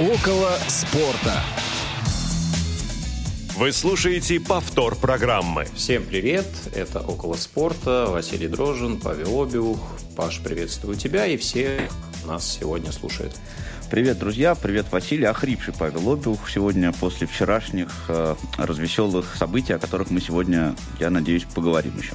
Около спорта. Вы слушаете повтор программы. Всем привет, это «Около спорта», Василий Дрожин, Павел Обиух. Паш, приветствую тебя и все нас сегодня слушают. Привет, друзья, привет, Василий, охрипший Павел Обиух сегодня после вчерашних э, развеселых событий, о которых мы сегодня, я надеюсь, поговорим еще.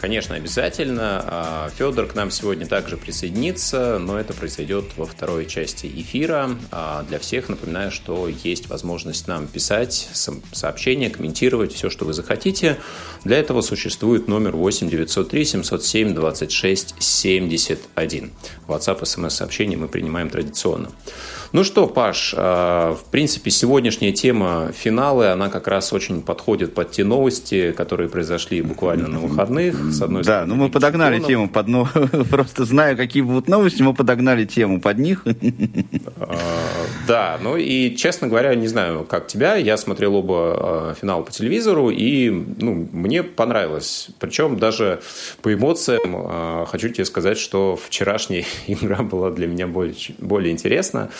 Конечно, обязательно. А, Федор к нам сегодня также присоединится, но это произойдет во второй части эфира. А, для всех напоминаю, что есть возможность нам писать сообщения, комментировать все, что вы захотите. Для этого существует номер 8 903 707 26 71. WhatsApp, смс-сообщения мы принимаем традиционно. Ну что, Паш, а, в принципе, сегодняшняя тема финалы, она как раз очень подходит под те новости, которые произошли буквально на выходных. С одной да, ну мы подогнали тему под ну, просто знаю, какие будут новости, мы подогнали тему под них. А, да, ну и, честно говоря, не знаю, как тебя, я смотрел оба а, финала по телевизору, и ну, мне понравилось. Причем даже по эмоциям хочу тебе сказать, что вчерашняя игра была для меня более, более интересна.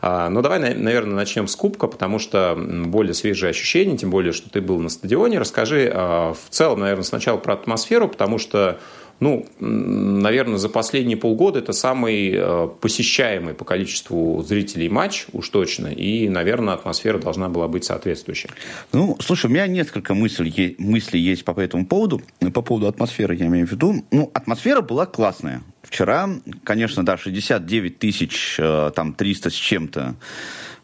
А, ну, давай, наверное, начнем с Кубка, потому что более свежие ощущения, тем более, что ты был на стадионе. Расскажи а, в целом, наверное, сначала про атмосферу, потому что ну, наверное, за последние полгода это самый а, посещаемый по количеству зрителей матч, уж точно, и, наверное, атмосфера должна была быть соответствующей. Ну, слушай, у меня несколько мыслей, мыслей есть по этому поводу, по поводу атмосферы, я имею в виду. Ну, атмосфера была классная. Вчера, конечно, да, 69 тысяч, э, там, 300 с чем-то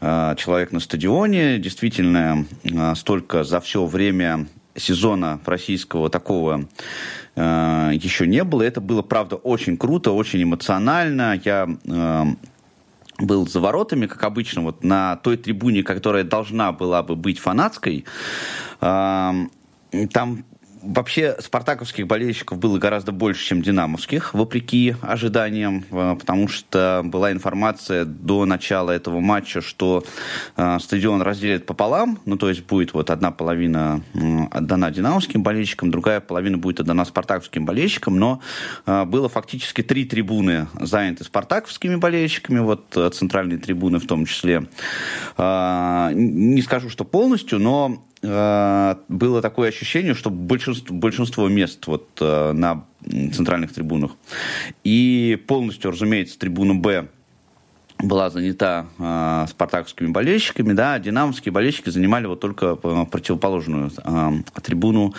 э, человек на стадионе. Действительно, э, столько за все время сезона российского такого еще не было. Это было, правда, очень круто, очень эмоционально. Я был за воротами, как обычно, вот на той трибуне, которая должна была бы быть фанатской. Там Вообще, спартаковских болельщиков было гораздо больше, чем динамовских, вопреки ожиданиям, э, потому что была информация до начала этого матча, что э, стадион разделят пополам, ну, то есть будет вот одна половина отдана динамовским болельщикам, другая половина будет отдана спартаковским болельщикам, но э, было фактически три трибуны заняты спартаковскими болельщиками, вот центральные трибуны в том числе. Не скажу, что полностью, но Э, было такое ощущение, что большинство, большинство мест вот э, на центральных трибунах и полностью, разумеется, трибуна «Б» была занята э, спартаковскими болельщиками, да, а динамовские болельщики занимали вот только э, противоположную э, трибуну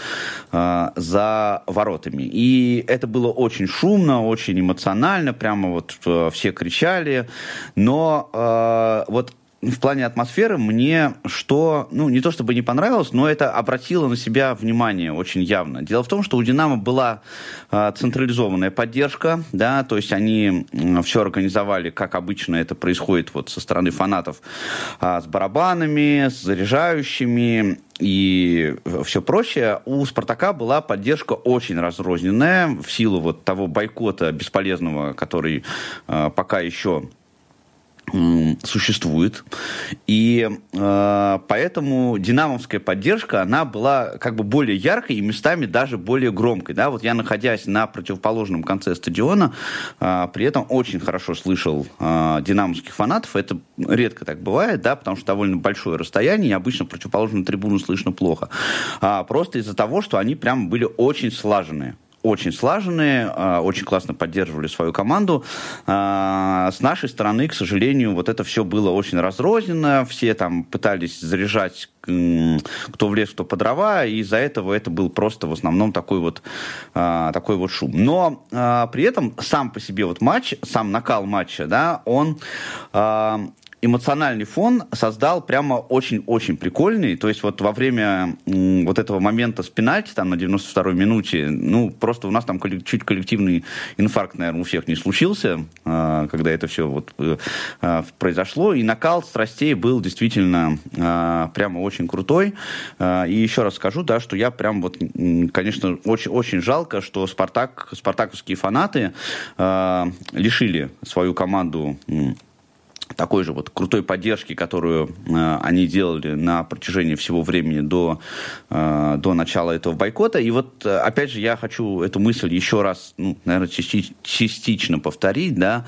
э, за воротами. И это было очень шумно, очень эмоционально, прямо вот э, все кричали, но э, вот в плане атмосферы мне что, ну, не то чтобы не понравилось, но это обратило на себя внимание очень явно. Дело в том, что у «Динамо» была э, централизованная поддержка, да, то есть они э, все организовали, как обычно это происходит вот со стороны фанатов, э, с барабанами, с заряжающими, и все прочее, у «Спартака» была поддержка очень разрозненная в силу вот того бойкота бесполезного, который э, пока еще существует. И э, поэтому динамовская поддержка, она была как бы более яркой и местами даже более громкой. Да? Вот я, находясь на противоположном конце стадиона, э, при этом очень хорошо слышал э, динамовских фанатов. Это редко так бывает, да, потому что довольно большое расстояние, и обычно противоположную трибуну слышно плохо. А, просто из-за того, что они прям были очень слаженные очень слаженные, а, очень классно поддерживали свою команду. А, с нашей стороны, к сожалению, вот это все было очень разрозненно. Все там пытались заряжать кто в лес, кто по дрова, и из-за этого это был просто в основном такой вот, а, такой вот шум. Но при этом сам по себе вот матч, сам накал матча, да, он эмоциональный фон создал прямо очень-очень прикольный. То есть вот во время вот этого момента с пенальти, там на 92-й минуте, ну, просто у нас там чуть коллективный инфаркт, наверное, у всех не случился, а, когда это все вот э, а, произошло. И накал страстей был действительно а, прямо очень крутой. И еще раз скажу, да, что я прям вот, конечно, очень, очень жалко, что Спартак, спартаковские фанаты лишили свою команду такой же вот крутой поддержки, которую э, они делали на протяжении всего времени до, э, до начала этого бойкота. И вот, э, опять же, я хочу эту мысль еще раз, ну, наверное, части- частично повторить, да.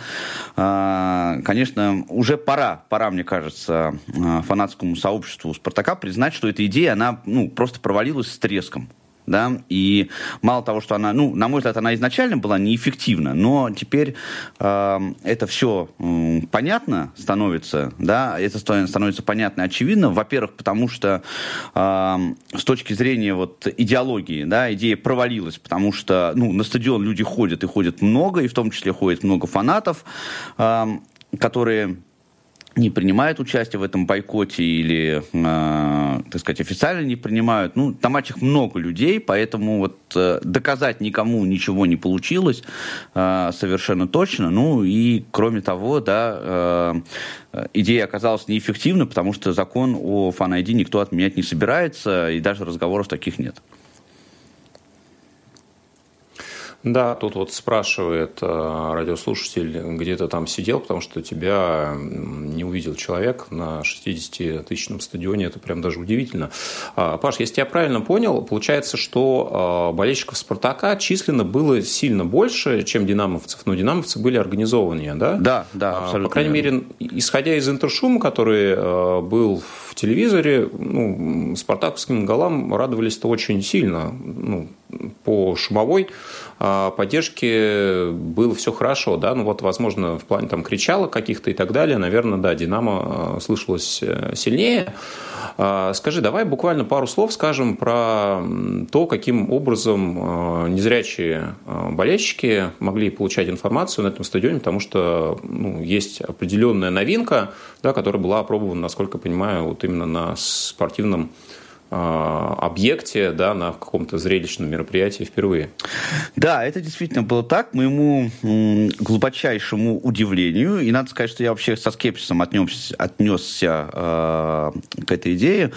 Э, конечно, уже пора, пора, мне кажется, э, фанатскому сообществу Спартака признать, что эта идея, она, ну, просто провалилась с треском да, и мало того, что она, ну, на мой взгляд, она изначально была неэффективна, но теперь э, это все э, понятно становится, да, это становится понятно и очевидно, во-первых, потому что э, с точки зрения вот идеологии, да, идея провалилась, потому что, ну, на стадион люди ходят и ходят много, и в том числе ходит много фанатов, э, которые не принимают участие в этом бойкоте или, э, так сказать, официально не принимают. Ну, на матчах много людей, поэтому вот э, доказать никому ничего не получилось э, совершенно точно. Ну и, кроме того, да, э, идея оказалась неэффективной, потому что закон о фан-айди никто отменять не собирается, и даже разговоров таких нет. Да, тут вот спрашивает э, радиослушатель, где ты там сидел, потому что тебя не увидел человек на 60-тысячном стадионе. Это прям даже удивительно. А, Паш, если я правильно понял, получается, что э, болельщиков «Спартака» численно было сильно больше, чем динамовцев, но динамовцы были организованнее, да? Да, да, абсолютно. А, по крайней мере, исходя из интершума, который э, был в телевизоре, ну, спартаковским голам радовались-то очень сильно. Ну, по шумовой а, поддержке было все хорошо, да, ну вот, возможно, в плане там кричало каких-то и так далее, наверное, да, Динамо а, слышалось э, сильнее. А, скажи, давай буквально пару слов скажем про то, каким образом незрячие болельщики могли получать информацию на этом стадионе, потому что ну, есть определенная новинка, да, которая была опробована, насколько я понимаю, вот именно на спортивном объекте, да, на каком-то зрелищном мероприятии впервые. Да, это действительно было так, моему глубочайшему удивлению. И надо сказать, что я вообще со скепсисом отнесся, отнесся э, к этой идее.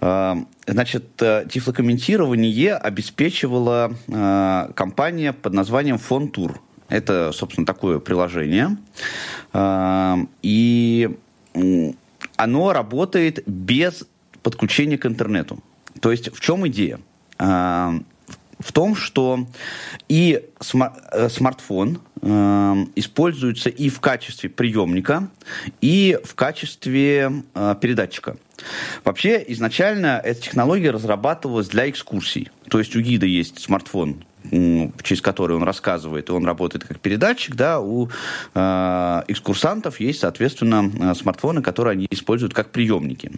Э, значит, э, тифлокомментирование обеспечивала э, компания под названием Фонтур. Это, собственно, такое приложение. Э, и оно работает без подключение к интернету. То есть в чем идея? А, в том, что и э, смартфон э, используется и в качестве приемника, и в качестве э, передатчика. Вообще, изначально эта технология разрабатывалась для экскурсий. То есть у гида есть смартфон через который он рассказывает, и он работает как передатчик, да, у э, экскурсантов есть, соответственно, э, смартфоны, которые они используют как приемники.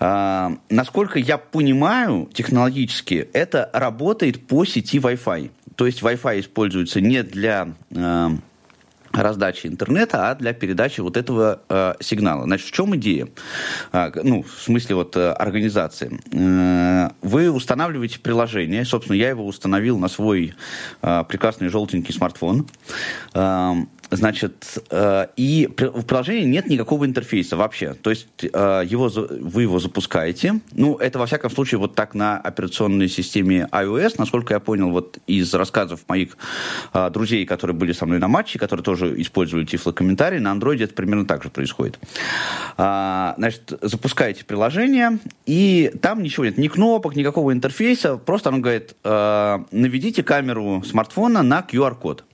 Э, насколько я понимаю технологически, это работает по сети Wi-Fi. То есть Wi-Fi используется не для... Э, раздачи интернета, а для передачи вот этого э, сигнала. Значит, в чем идея? Э, ну, в смысле вот э, организации. Э, вы устанавливаете приложение, собственно, я его установил на свой э, прекрасный желтенький смартфон. Э, Значит, э, и в приложении нет никакого интерфейса вообще. То есть э, его, вы его запускаете. Ну, это, во всяком случае, вот так на операционной системе iOS, насколько я понял, вот из рассказов моих э, друзей, которые были со мной на матче, которые тоже использовали тифлокомментарий, на Android это примерно так же происходит. Значит, запускаете приложение, и там ничего нет, ни кнопок, никакого интерфейса, просто оно говорит, наведите камеру смартфона на QR-код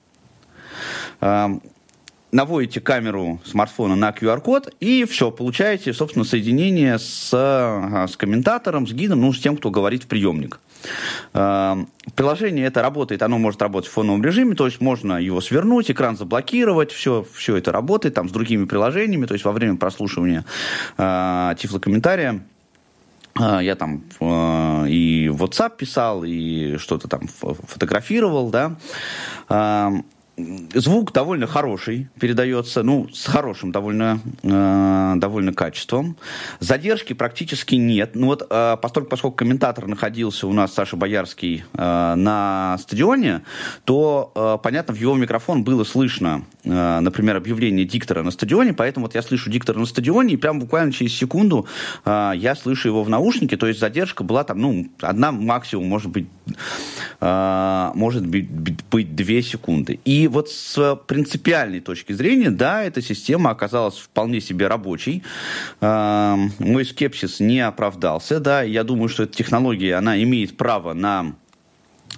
наводите камеру смартфона на QR-код, и все, получаете, собственно, соединение с, с комментатором, с гидом, ну, с тем, кто говорит в приемник. Приложение это работает, оно может работать в фоновом режиме, то есть можно его свернуть, экран заблокировать, все, все это работает там с другими приложениями, то есть во время прослушивания э, тифлокомментария я там э, и WhatsApp писал, и что-то там фотографировал, да. Звук довольно хороший передается, ну, с хорошим довольно, э, довольно качеством. Задержки практически нет. Ну вот, э, поскольку, поскольку комментатор находился у нас, Саша Боярский, э, на стадионе, то, э, понятно, в его микрофон было слышно, э, например, объявление диктора на стадионе, поэтому вот я слышу диктора на стадионе, и прям буквально через секунду э, я слышу его в наушнике, то есть задержка была там, ну, одна максимум, может быть, э, может быть, быть две секунды. И вот с принципиальной точки зрения, да, эта система оказалась вполне себе рабочей. Э, мой скепсис не оправдался, да, я думаю, что эта технология, она имеет право на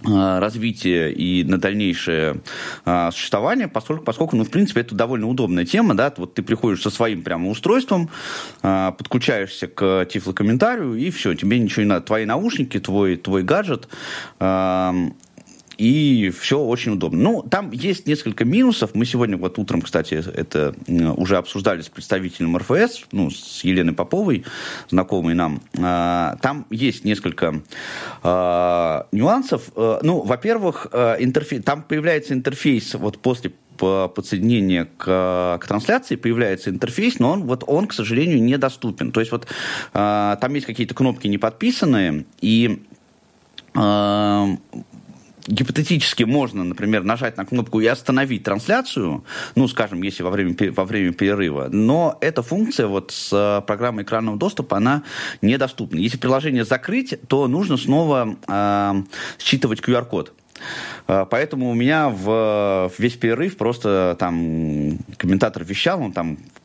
Э, развитие и на дальнейшее а, существование, поскольку, поскольку, ну, в принципе, это довольно удобная тема, да, вот ты приходишь со своим прямо устройством, а, подключаешься к тифлокомментарию, и все, тебе ничего не надо, твои наушники, твой, твой гаджет, а, и все очень удобно. Ну, там есть несколько минусов. Мы сегодня вот утром, кстати, это уже обсуждали с представителем РФС, ну, с Еленой Поповой, знакомой нам. А, там есть несколько а, нюансов. А, ну, во-первых, интерфейс, там появляется интерфейс вот после подсоединения к, к трансляции появляется интерфейс, но он, вот он, к сожалению, недоступен. То есть вот э, там есть какие-то кнопки не подписанные, и э, гипотетически можно, например, нажать на кнопку и остановить трансляцию, ну, скажем, если во время, во время перерыва, но эта функция вот с э, программой экранного доступа, она недоступна. Если приложение закрыть, то нужно снова э, считывать QR-код. Э, поэтому у меня в, в весь перерыв просто там комментатор вещал, он там Э,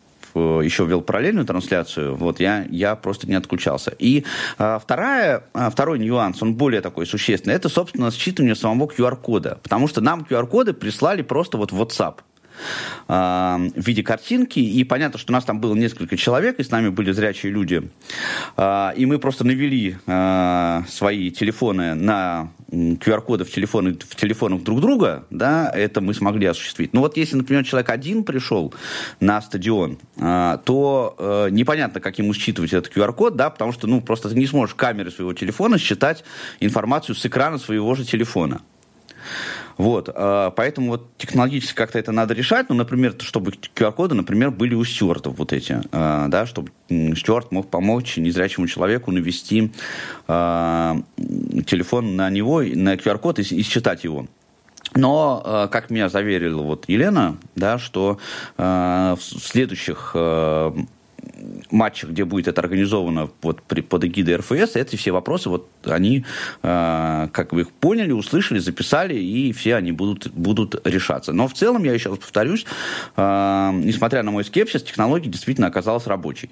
еще вел параллельную трансляцию, вот я, я просто не отключался. И а, вторая, а, второй нюанс, он более такой существенный, это, собственно, считывание самого QR-кода. Потому что нам QR-коды прислали просто вот в WhatsApp в виде картинки, и понятно, что у нас там было несколько человек, и с нами были зрячие люди, а, и мы просто навели а, свои телефоны на QR-коды в, телефоны, в телефонах друг друга, да, это мы смогли осуществить. Но вот если, например, человек один пришел на стадион, а, то э, непонятно, как ему считывать этот QR-код, да, потому что, ну, просто ты не сможешь камеры своего телефона считать информацию с экрана своего же телефона. Вот, а, поэтому вот технологически как-то это надо решать. Ну, например, чтобы QR-коды, например, были у стюартов вот эти, а, да, чтобы стюарт мог помочь незрячему человеку навести а, телефон на него, на QR-код и, и считать его. Но, как меня заверила вот Елена, да, что в следующих матчах, где будет это организовано вот при, под эгидой РФС, эти все вопросы, вот они, э, как вы их поняли, услышали, записали, и все они будут, будут решаться. Но в целом, я еще раз повторюсь, э, несмотря на мой скепсис, технология действительно оказалась рабочей.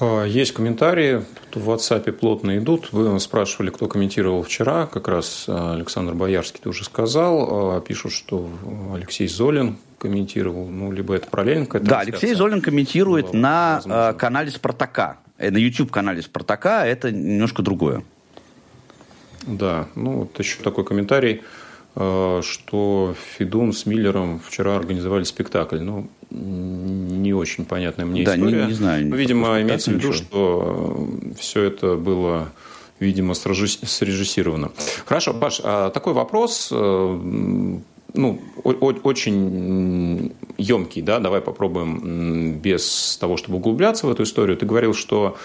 А, есть комментарии, в WhatsApp плотно идут. Вы спрашивали, кто комментировал вчера, как раз а, Александр Боярский тоже сказал. А, пишут, что Алексей Золин комментировал, ну, либо это параллельно какая-то Да, Алексей Золин комментирует ну, на возможно. канале «Спартака». Э, на YouTube-канале «Спартака» это немножко другое. Да, ну, вот еще такой комментарий, что Федун с Миллером вчера организовали спектакль. Ну, не очень понятная мне да, история. Не, не знаю. Ну, видимо, имеется в виду, что все это было видимо, срежиссировано. Хорошо, Паш, а такой вопрос, э, ну, очень емкий, да, давай попробуем без того, чтобы углубляться в эту историю. Ты говорил, что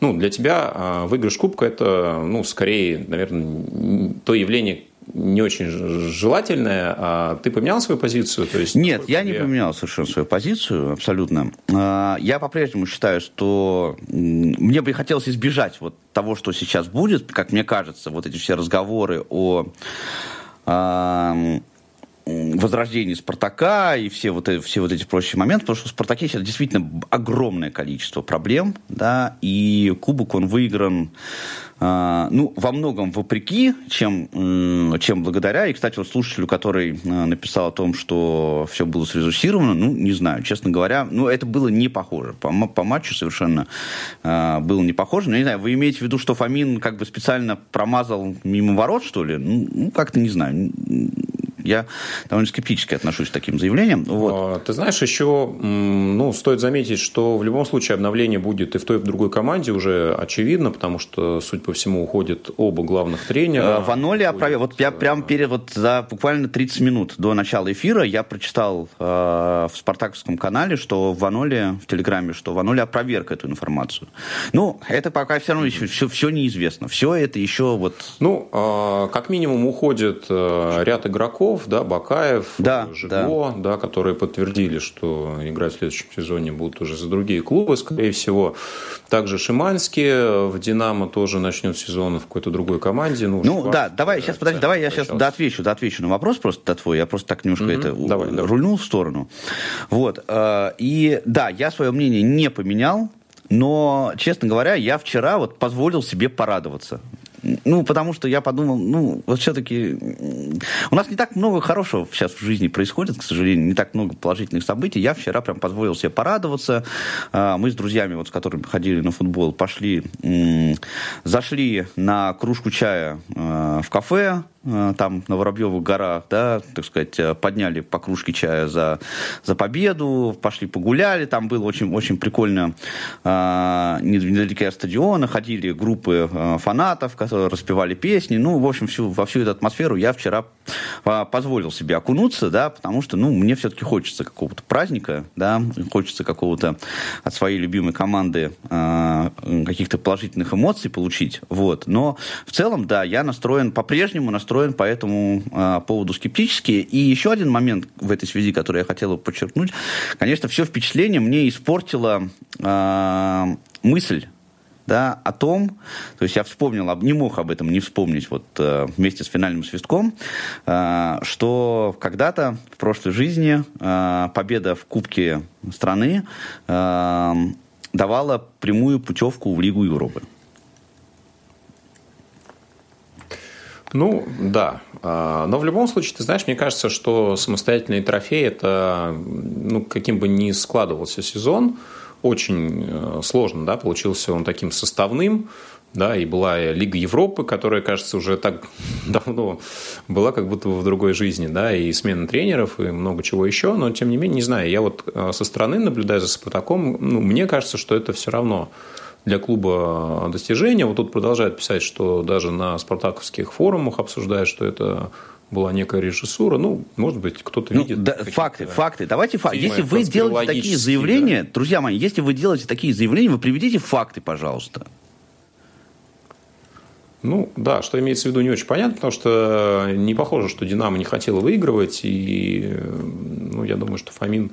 ну, для тебя а, выигрыш Кубка – это, ну, скорее, наверное, то явление, не очень желательное. А ты поменял свою позицию? То есть, Нет, я тебе... не поменял совершенно свою позицию, абсолютно. А, я по-прежнему считаю, что мне бы хотелось избежать вот того, что сейчас будет, как мне кажется, вот эти все разговоры о возрождении Спартака и все вот, эти, все вот эти прочие моменты, потому что в Спартаке сейчас действительно огромное количество проблем, да, и кубок он выигран а, ну, во многом вопреки, чем, чем благодаря. И, кстати, вот слушателю, который а, написал о том, что все было срежиссировано, ну, не знаю, честно говоря, ну, это было не похоже. По, по матчу совершенно э, было не похоже. Но, не знаю, вы имеете в виду, что Фомин как бы специально промазал мимо ворот, что ли? Ну, ну как-то не знаю я довольно скептически отношусь к таким заявлениям. Вот. А, ты знаешь, еще ну, стоит заметить, что в любом случае обновление будет и в той, и в другой команде уже очевидно, потому что, судя по всему, уходят оба главных тренера. Э, Ваноли оправил. Вот я прям перед, вот за буквально 30 минут до начала эфира я прочитал э, в спартаковском канале, что Ваноли в Телеграме, что Ваноли опроверг эту информацию. Ну, это пока все равно еще все, все неизвестно. Все это еще вот... Ну, э, как минимум уходит э, ряд игроков, игроков, да, Бакаев, да, Жигло, да. да, которые подтвердили, что играть в следующем сезоне будут уже за другие клубы, скорее всего. Также Шиманский в «Динамо» тоже начнет сезон в какой-то другой команде. Ну, ну Шварц, да, давай, сейчас, подожди, давай я сейчас да, отвечу, да, отвечу на вопрос просто да, твой. Я просто так немножко mm-hmm. это давай, рульнул давай. в сторону. Вот. Э, и да, я свое мнение не поменял. Но, честно говоря, я вчера вот позволил себе порадоваться. Ну, потому что я подумал, ну, вот все-таки у нас не так много хорошего сейчас в жизни происходит, к сожалению, не так много положительных событий. Я вчера прям позволил себе порадоваться. А, мы с друзьями, вот с которыми ходили на футбол, пошли, зашли на кружку чая а, в кафе, там на Воробьевых горах, да, так сказать, э, подняли по кружке чая за, за победу, пошли погуляли, там было очень, очень прикольно, э, недалеко от стадиона, ходили группы э, фанатов, которые распевали песни, ну, в общем, всю, во всю эту атмосферу я вчера э, позволил себе окунуться, да, потому что, ну, мне все-таки хочется какого-то праздника, да, хочется какого-то от своей любимой команды э, каких-то положительных эмоций получить, вот, но в целом, да, я настроен, по-прежнему настроен настроен по этому э, поводу скептически. И еще один момент в этой связи, который я хотел бы подчеркнуть. Конечно, все впечатление мне испортила э, мысль да, о том, то есть я вспомнил, не мог об этом не вспомнить вот э, вместе с финальным свистком, э, что когда-то в прошлой жизни победа в Кубке страны давала прямую путевку в Лигу Европы. Ну, да. А, но в любом случае, ты знаешь, мне кажется, что самостоятельный трофей – это, ну, каким бы ни складывался сезон, очень э, сложно, да, получился он таким составным, да, и была Лига Европы, которая, кажется, уже так давно была как будто бы в другой жизни, да, и смена тренеров, и много чего еще, но, тем не менее, не знаю, я вот э, со стороны наблюдаю за Спартаком, ну, мне кажется, что это все равно для клуба достижения. Вот тут продолжают писать, что даже на спартаковских форумах обсуждают, что это была некая режиссура. Ну, может быть, кто-то ну, видит. Да, факты, факты. Давайте факты. Если вы делаете такие заявления, да. друзья мои, если вы делаете такие заявления, вы приведите факты, пожалуйста. Ну, да, что имеется в виду, не очень понятно, потому что не похоже, что «Динамо» не хотела выигрывать, и ну, я думаю, что Фомин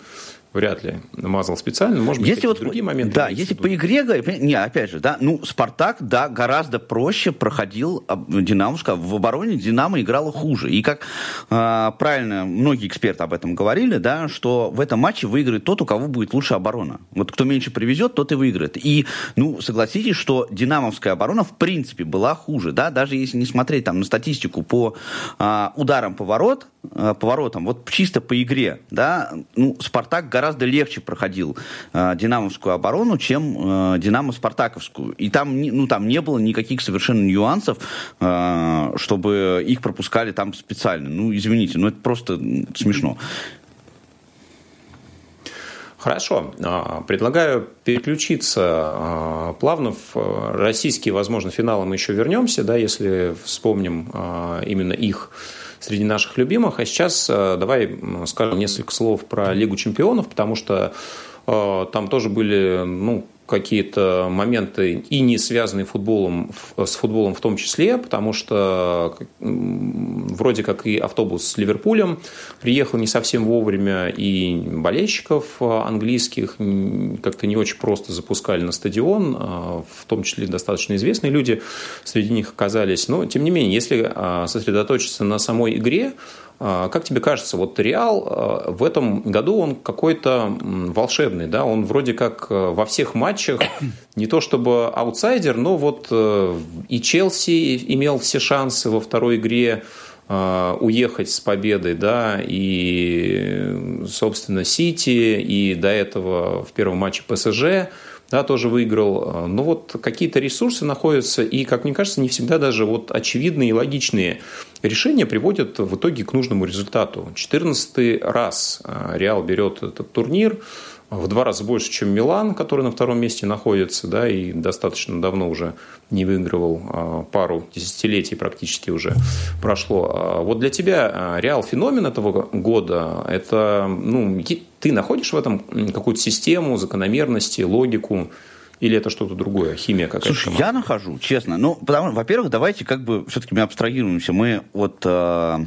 вряд ли намазал специально. Может быть, если вот, другие моменты. Да, если по игре, не, опять же, да, ну, Спартак, да, гораздо проще проходил Динамовска. В обороне Динамо играла хуже. И как э, правильно многие эксперты об этом говорили, да, что в этом матче выиграет тот, у кого будет лучше оборона. Вот кто меньше привезет, тот и выиграет. И, ну, согласитесь, что Динамовская оборона в принципе была хуже, да, даже если не смотреть там на статистику по э, ударам поворот, э, поворотам, вот чисто по игре, да, ну, Спартак гораздо гораздо легче проходил э, динамовскую оборону, чем э, динамо-спартаковскую. И там, ну, там не было никаких совершенно нюансов, э, чтобы их пропускали там специально. Ну, извините, но это просто смешно. Хорошо. А, предлагаю переключиться а, плавно в э, российские, возможно, финалы мы еще вернемся, да, если вспомним а, именно их среди наших любимых. А сейчас э, давай скажем несколько слов про Лигу чемпионов, потому что э, там тоже были ну, какие-то моменты и не связанные футболом, с футболом в том числе, потому что вроде как и автобус с Ливерпулем приехал не совсем вовремя, и болельщиков английских как-то не очень просто запускали на стадион, а, в том числе достаточно известные люди среди них оказались. Но, тем не менее, если а, сосредоточиться на самой игре, а, как тебе кажется, вот Реал а, в этом году он какой-то волшебный, да? Он вроде как э, во всех матчах не то чтобы аутсайдер, но вот э, и Челси имел все шансы во второй игре а, уехать с победой, да, и, собственно, Сити, и до этого в первом матче ПСЖ – да, тоже выиграл. Но вот какие-то ресурсы находятся, и, как мне кажется, не всегда даже вот очевидные и логичные решения приводят в итоге к нужному результату. 14 раз а, Реал берет этот турнир, в два раза больше, чем Милан, который на втором месте находится, да, и достаточно давно уже не выигрывал, а, пару десятилетий практически уже прошло. А вот для тебя Реал феномен этого года, это, ну, ты находишь в этом какую-то систему, закономерности, логику, или это что-то другое, химия какая-то? Слушай, я нахожу, честно. Ну, потому, во-первых, давайте как бы все-таки мы абстрагируемся. Мы вот э,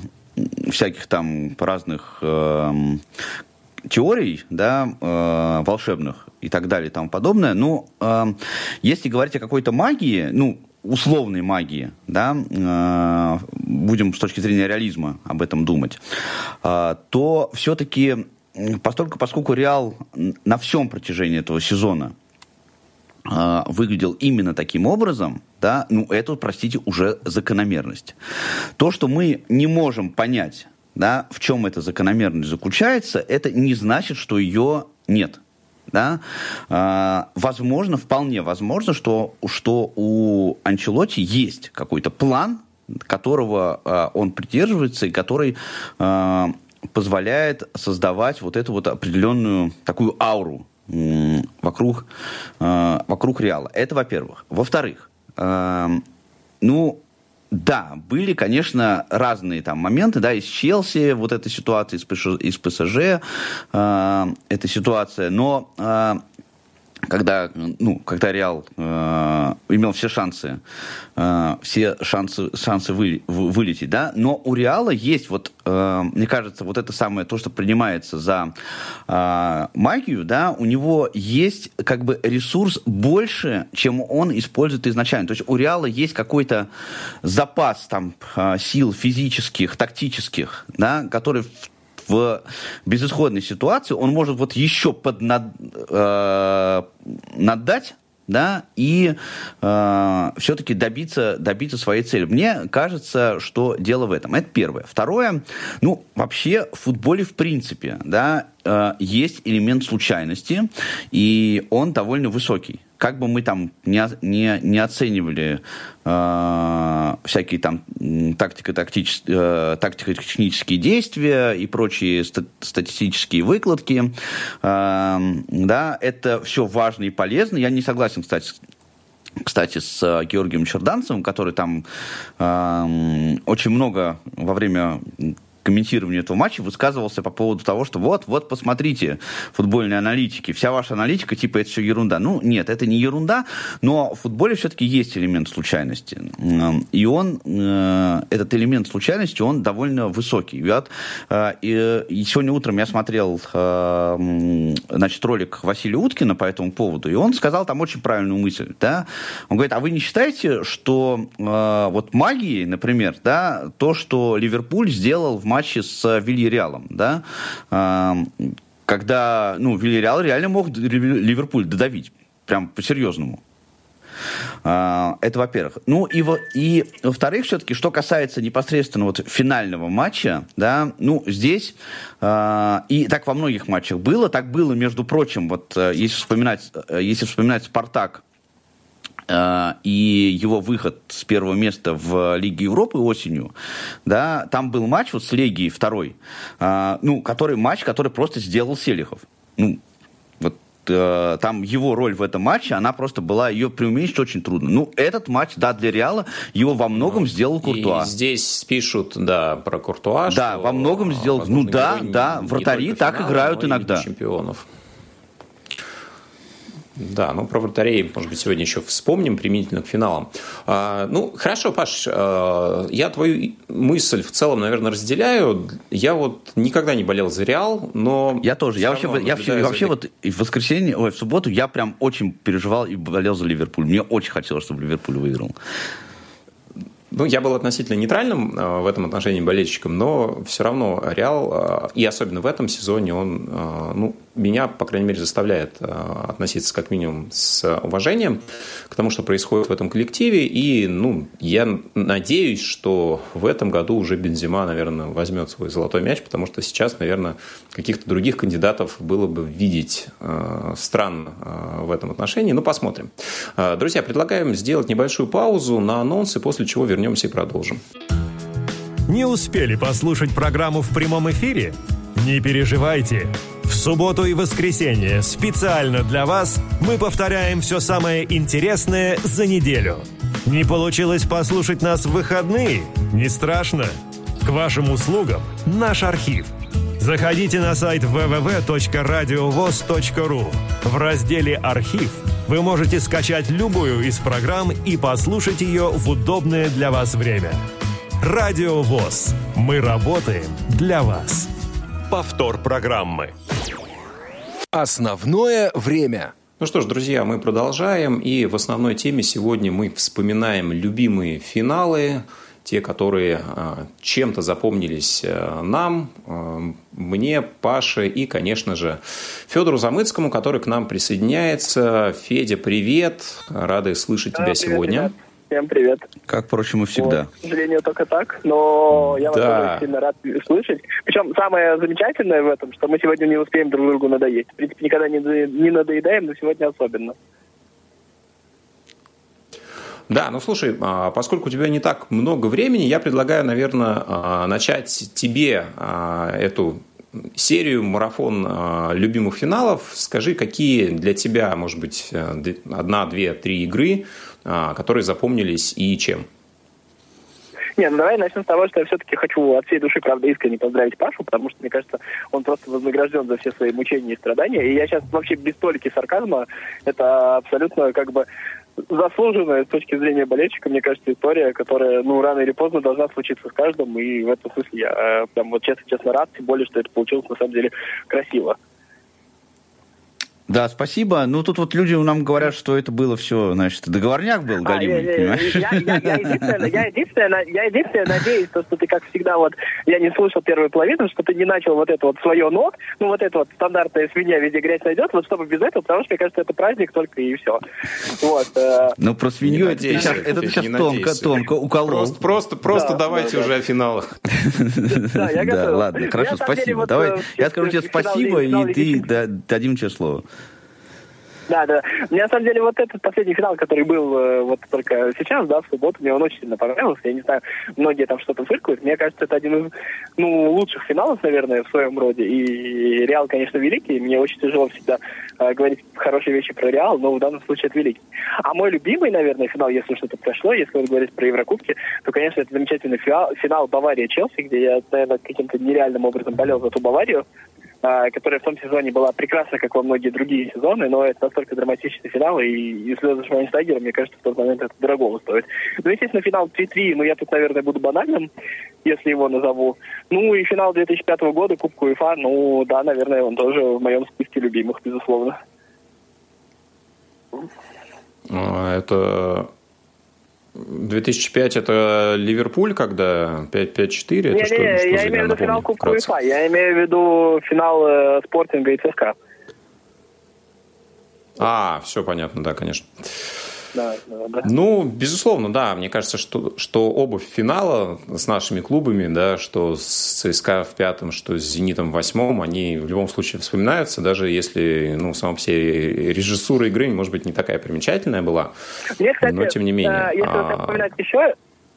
всяких там разных э, теорий, да, э, волшебных и так далее и тому подобное. Но э, если говорить о какой-то магии, ну, условной магии, да, э, будем с точки зрения реализма об этом думать, э, то все-таки поскольку, поскольку Реал на всем протяжении этого сезона э, выглядел именно таким образом, да, ну это, простите, уже закономерность. То, что мы не можем понять, да, в чем эта закономерность заключается, это не значит, что ее нет. Да? А, возможно, вполне возможно, что, что у Анчелотти есть какой-то план, которого а, он придерживается и который а, позволяет создавать вот эту вот определенную такую ауру вокруг, вокруг Реала. Это во-первых. Во-вторых, ну, да, были, конечно, разные там моменты, да, из Челси вот эта ситуация, из, из ПСЖ э, эта ситуация, но э, когда, ну, когда Реал э, имел все шансы, э, все шансы, шансы вы, вылететь, да, но у Реала есть вот, э, мне кажется, вот это самое, то, что принимается за э, магию, да, у него есть как бы ресурс больше, чем он использует изначально. То есть у Реала есть какой-то запас там э, сил физических, тактических, да, который в в безысходной ситуации он может вот еще поднад, э, наддать да, и э, все-таки добиться, добиться своей цели. Мне кажется, что дело в этом. Это первое. Второе, ну, вообще в футболе в принципе, да, э, есть элемент случайности, и он довольно высокий как бы мы там не, не, не оценивали э, всякие там тактико-технические э, действия и прочие ста статистические выкладки, э, да, это все важно и полезно. Я не согласен, кстати, кстати, с Георгием Черданцевым, который там э, очень много во время комментированию этого матча высказывался по поводу того, что вот, вот, посмотрите, футбольные аналитики, вся ваша аналитика, типа, это все ерунда. Ну, нет, это не ерунда, но в футболе все-таки есть элемент случайности. И он, э, этот элемент случайности, он довольно высокий. И, э, сегодня утром я смотрел, э, значит, ролик Василия Уткина по этому поводу, и он сказал там очень правильную мысль, да, он говорит, а вы не считаете, что вот магией, например, да, то, что Ливерпуль сделал в матче матче с Вильяреалом, да, когда, ну, Вильяреал реально мог Ливерпуль додавить, прям по-серьезному. А, это во-первых. Ну и, во, и во-вторых, все-таки, что касается непосредственно вот финального матча, да, ну здесь э, и так во многих матчах было, так было, между прочим, вот э, если вспоминать, э, если вспоминать Спартак Э, и его выход с первого места в Лиге Европы осенью, да, там был матч вот с Легией второй, э, ну, который матч, который просто сделал Селихов. Ну, вот э, там его роль в этом матче, она просто была, ее преуменьшить очень трудно. Ну, этот матч, да, для Реала его во многом ну, сделал Куртуа. И здесь пишут, да, про Куртуа, Да, во многом сделал, ну да, да, вратари так играют иногда. чемпионов. Да, ну про вратарей, может быть, сегодня еще вспомним применительно к финалам. А, ну, хорошо, Паш, а, я твою мысль в целом, наверное, разделяю. Я вот никогда не болел за Реал, но... Я тоже. Я вообще, я вообще, вообще вот в воскресенье, ой, в субботу я прям очень переживал и болел за Ливерпуль. Мне очень хотелось, чтобы Ливерпуль выиграл. Ну, я был относительно нейтральным э, в этом отношении болельщиком, но все равно Реал, э, и особенно в этом сезоне, он, э, ну, меня, по крайней мере, заставляет относиться как минимум с уважением к тому, что происходит в этом коллективе. И, ну, я надеюсь, что в этом году уже Бензима, наверное, возьмет свой золотой мяч, потому что сейчас, наверное, каких-то других кандидатов было бы видеть странно в этом отношении. Ну, посмотрим. Друзья, предлагаем сделать небольшую паузу на анонсы, после чего вернемся вернемся и продолжим. Не успели послушать программу в прямом эфире? Не переживайте. В субботу и воскресенье специально для вас мы повторяем все самое интересное за неделю. Не получилось послушать нас в выходные? Не страшно. К вашим услугам наш архив. Заходите на сайт www.radiovoz.ru. В разделе «Архив» вы можете скачать любую из программ и послушать ее в удобное для вас время. Радио ВОЗ. Мы работаем для вас. Повтор программы. Основное время. Ну что ж, друзья, мы продолжаем. И в основной теме сегодня мы вспоминаем любимые финалы, те, которые а, чем-то запомнились а, нам, а, мне, Паше и, конечно же, Федору Замыцкому, который к нам присоединяется. Федя, привет! Рады слышать тебя привет, сегодня. Ребят. Всем привет. Как, впрочем, и всегда. Вот, к сожалению, только так, но я вас да. очень сильно рад слышать. Причем самое замечательное в этом, что мы сегодня не успеем друг другу надоесть. В принципе, никогда не, не надоедаем, но сегодня особенно. Да, ну слушай, а, поскольку у тебя не так много времени, я предлагаю, наверное, а, начать тебе а, эту серию марафон любимых финалов. Скажи, какие для тебя, может быть, одна, две, три игры, которые запомнились и чем? Не, ну давай начнем с того, что я все-таки хочу от всей души, правда, искренне поздравить Пашу, потому что, мне кажется, он просто вознагражден за все свои мучения и страдания. И я сейчас вообще без толики сарказма, это абсолютно как бы заслуженная с точки зрения болельщика, мне кажется, история, которая, ну, рано или поздно должна случиться с каждым, и в этом смысле я э, прям вот честно-честно рад, тем более, что это получилось на самом деле красиво. Да, спасибо. Ну, тут вот люди нам говорят, что это было все, значит, договорняк был, Галимый, а, понимаешь? Я, я, я, единственное, я, единственное, я единственное надеюсь, то, что ты, как всегда, вот, я не слышал первую половину, что ты не начал вот это вот свое но, ну, вот это вот стандартная свинья везде грязь найдет, вот чтобы без этого, потому что, мне кажется, это праздник только и все. Вот. Э. Ну, про свинью это ты сейчас, это ты сейчас тонко, тонко уколол. Просто, просто, просто да, давайте да, уже да. о финалах. Да, я готов. Да, ладно, хорошо, спасибо. Давай, э, я скажу тебе спасибо, и ты дадим тебе слово. Да, да. Мне на самом деле вот этот последний финал, который был э, вот только сейчас, да, в субботу, мне он очень сильно понравился. Я не знаю, многие там что-то фыркают. Мне кажется, это один из ну, лучших финалов, наверное, в своем роде. И Реал, конечно, великий. Мне очень тяжело всегда э, говорить хорошие вещи про Реал, но в данном случае это великий. А мой любимый, наверное, финал, если что-то прошло, если говорить про Еврокубки, то, конечно, это замечательный финал, финал Бавария-Челси, где я, наверное, каким-то нереальным образом болел за ту Баварию. А, которая в том сезоне была прекрасна, как во многие другие сезоны, но это настолько драматичный финал, и, и слезы Швайнстайгера, мне кажется, в тот момент это дорого стоит. Ну, естественно, финал 3-3, но я тут, наверное, буду банальным, если его назову. Ну, и финал 2005 года, Кубку УЕФА, ну, да, наверное, он тоже в моем списке любимых, безусловно. А, это 2005 это Ливерпуль, когда 5-5-4? Это не, что, не, что я имею в виду финал Кубка УЕФА. Я имею в виду финал э, Спортинга и ЦСКА. А, все понятно, да, конечно. Да, да, Ну, безусловно, да. Мне кажется, что, что оба финала с нашими клубами, да, что с ЦСКА в пятом, что с «Зенитом» в восьмом, они в любом случае вспоминаются, даже если, ну, сама по себе режиссура игры, может быть, не такая примечательная была, Мне, кстати, но тем не менее. Если а... вспоминать еще,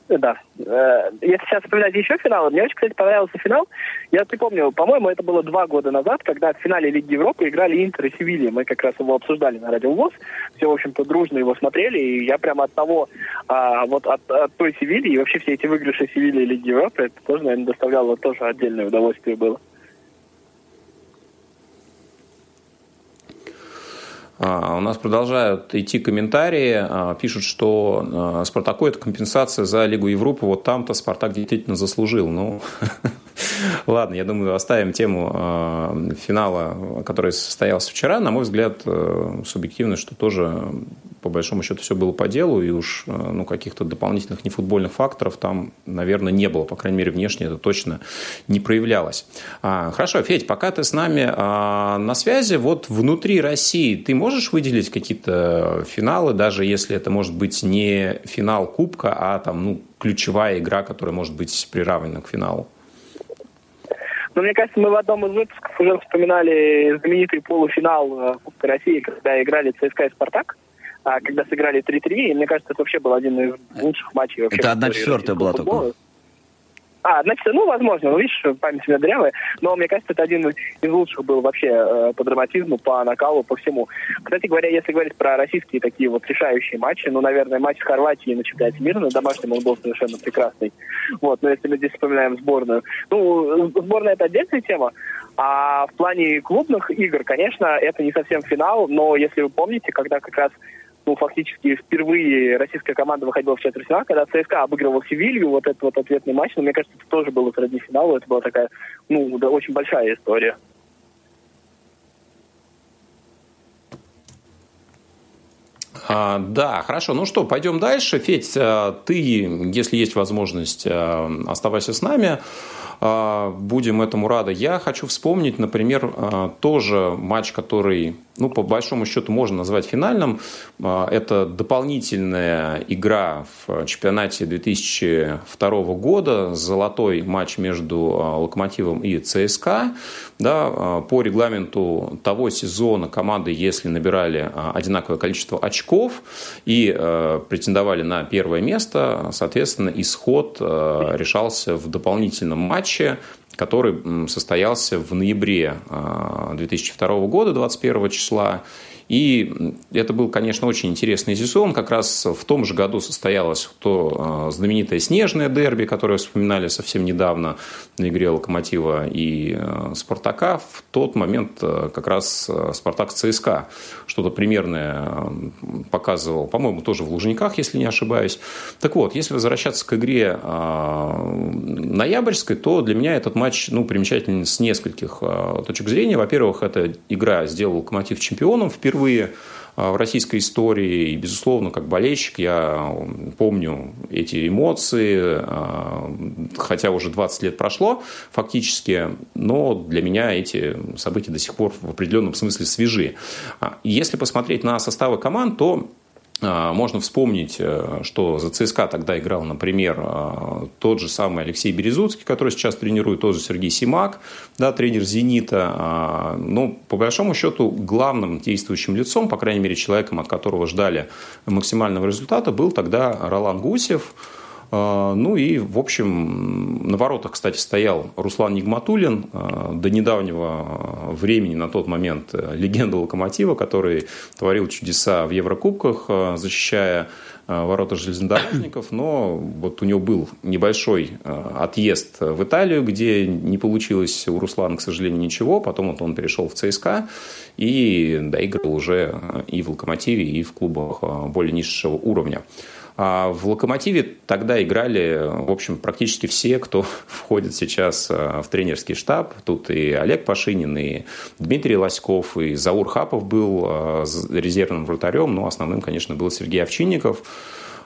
да. Э, если сейчас вспоминать еще финалы, мне очень, кстати, понравился финал. Я не помню, по-моему, это было два года назад, когда в финале Лиги Европы играли Интер и Севилья. Мы как раз его обсуждали на Радио ВОЗ. Все, в общем-то, дружно его смотрели. И я прямо от того, а, вот от, от той Севильи и вообще все эти выигрыши Севильи и Лиги Европы, это тоже, наверное, доставляло тоже отдельное удовольствие было. У нас продолжают идти комментарии. А, пишут, что а, Спартаку это компенсация за Лигу Европы. Вот там-то Спартак действительно заслужил. Ну, ладно, я думаю, оставим тему финала, который состоялся вчера. На мой взгляд, э, субъективно, что тоже по большому счету все было по делу, и уж э, ну, каких-то дополнительных нефутбольных факторов там, наверное, не было. По крайней мере, внешне это точно не проявлялось. А, хорошо, Федь, пока ты с нами а, на связи, вот внутри России ты можешь выделить какие-то финалы, даже если это может быть не финал Кубка, а там, ну, ключевая игра, которая может быть приравнена к финалу? Но мне кажется, мы в одном из выпусков уже вспоминали знаменитый полуфинал э, Кубка России, когда играли ЦСКА и Спартак а, когда сыграли 3-3, и мне кажется, это вообще был один из лучших матчей вообще. Это одна четвертая была только. А, значит, ну, возможно, ну, видишь, память у меня дрявая, но мне кажется, это один из лучших был вообще э, по драматизму, по накалу, по всему. Кстати говоря, если говорить про российские такие вот решающие матчи, ну, наверное, матч с Хорватией на чемпионате мира на домашнем он был совершенно прекрасный. Вот, но если мы здесь вспоминаем сборную, ну, сборная это отдельная тема, а в плане клубных игр, конечно, это не совсем финал, но если вы помните, когда как раз ну, фактически впервые российская команда выходила в четвертьфинал, когда ЦСКА обыгрывал Севилью, вот этот вот ответный матч, но мне кажется, это тоже было среди финала, это была такая, ну, да, очень большая история. А, да, хорошо. Ну что, пойдем дальше. Федь, а, ты, если есть возможность, а, оставайся с нами. А, будем этому рады. Я хочу вспомнить, например, тоже матч, который ну, по большому счету можно назвать финальным. А, это дополнительная игра в чемпионате 2002 года, золотой матч между а, Локомотивом и ЦСКА. Да, а, по регламенту того сезона команды, если набирали одинаковое количество очков и претендовали на первое место, соответственно, исход решался в дополнительном матче который состоялся в ноябре 2002 а, года, 21 числа. И это был, конечно, очень интересный сезон. Как раз в том же году состоялось то а, знаменитое снежное дерби, которое вспоминали совсем недавно на игре Локомотива и а, Спартака. В тот момент а, как раз Спартак ЦСКА что-то примерное показывал, по-моему, тоже в Лужниках, если не ошибаюсь. Так вот, если возвращаться к игре ноябрьской, то для меня этот матч ну, примечателен с нескольких точек зрения. Во-первых, эта игра сделала Локомотив чемпионом впервые впервые а, в российской истории. И, безусловно, как болельщик я помню эти эмоции, а, хотя уже 20 лет прошло фактически, но для меня эти события до сих пор в определенном смысле свежи. А, если посмотреть на составы команд, то можно вспомнить, э, что за ЦСКА тогда играл, например, а, тот же самый Алексей Березуцкий, который сейчас тренирует, тоже Сергей Симак, да, тренер «Зенита». А, Но, ну, по большому счету, главным действующим лицом, по крайней мере, человеком, от которого ждали максимального результата, был тогда Ролан Гусев – а, ну и, в общем, на воротах, кстати, стоял Руслан Нигматулин, а, до недавнего времени на тот момент э, легенда «Локомотива», который творил чудеса в Еврокубках, а, защищая ворота железнодорожников, но вот у него был небольшой отъезд в Италию, где не получилось у Руслана, к сожалению, ничего. Потом вот он перешел в ЦСКА и доиграл уже и в «Локомотиве», и в клубах более низшего уровня. А в «Локомотиве» тогда играли, в общем, практически все, кто входит сейчас а, в тренерский штаб. Тут и Олег Пашинин, и Дмитрий Лоськов, и Заур Хапов был а, резервным вратарем, но основным, конечно, был Сергей Овчинников.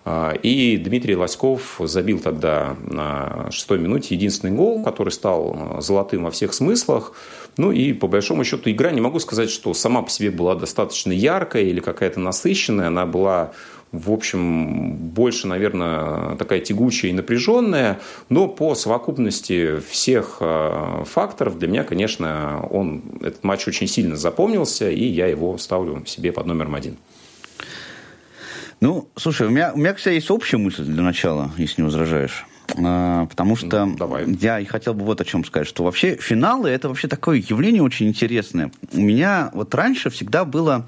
А, и Дмитрий Лоськов забил тогда на шестой минуте единственный гол, который стал золотым во всех смыслах. Ну и по большому счету игра, не могу сказать, что сама по себе была достаточно яркая или какая-то насыщенная. Она была в общем, больше, наверное, такая тягучая и напряженная, но по совокупности всех э, факторов для меня, конечно, он, этот матч очень сильно запомнился, и я его ставлю себе под номером один. Ну, слушай, у меня, у меня, кстати, есть общая мысль для начала, если не возражаешь. А, потому что ну, Давай. я и хотел бы вот о чем сказать, что вообще финалы это вообще такое явление очень интересное. У меня вот раньше всегда было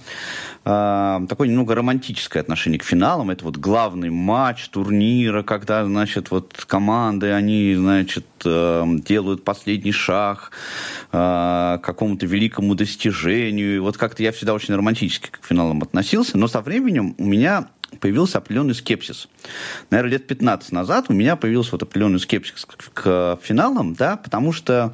э, такое немного романтическое отношение к финалам. Это вот главный матч турнира, когда, значит, вот команды, они, значит, э, делают последний шаг э, к какому-то великому достижению. И вот как-то я всегда очень романтически к финалам относился, но со временем у меня появился определенный скепсис. Наверное, лет 15 назад у меня появился вот определенный скепсис к, финалам, да, потому что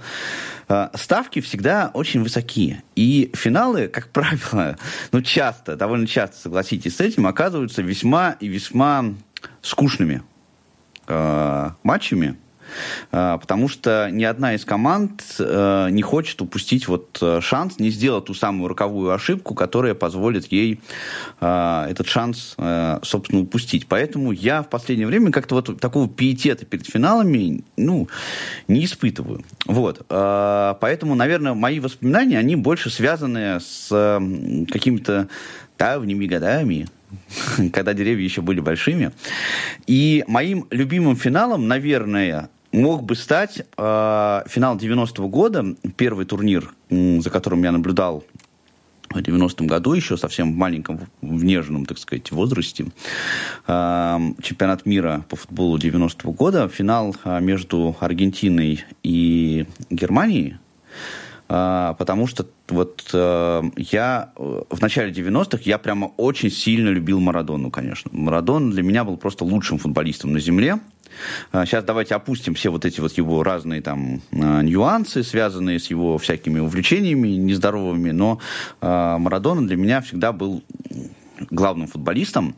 э, ставки всегда очень высокие. И финалы, как правило, ну часто, довольно часто, согласитесь с этим, оказываются весьма и весьма скучными э, матчами, потому что ни одна из команд э, не хочет упустить вот э, шанс, не сделать ту самую роковую ошибку, которая позволит ей а, этот шанс, э, собственно, упустить. Поэтому я в последнее время как-то вот такого пиетета перед финалами, ну, не испытываю. Вот. А, поэтому, наверное, мои воспоминания, они больше связаны с какими-то давними годами, когда деревья еще были большими. И моим любимым финалом, наверное, мог бы стать э, финал 90-го года, первый турнир, за которым я наблюдал в 90-м году, еще совсем в маленьком, в нежном, так сказать, возрасте. Э, чемпионат мира по футболу 90-го года, финал э, между Аргентиной и Германией. а, потому что вот э, я в начале 90-х я прямо очень сильно любил Марадону, конечно. Марадон для меня был просто лучшим футболистом на земле. Сейчас давайте опустим все вот эти вот его разные там нюансы, связанные с его всякими увлечениями нездоровыми, но Марадона для меня всегда был главным футболистом.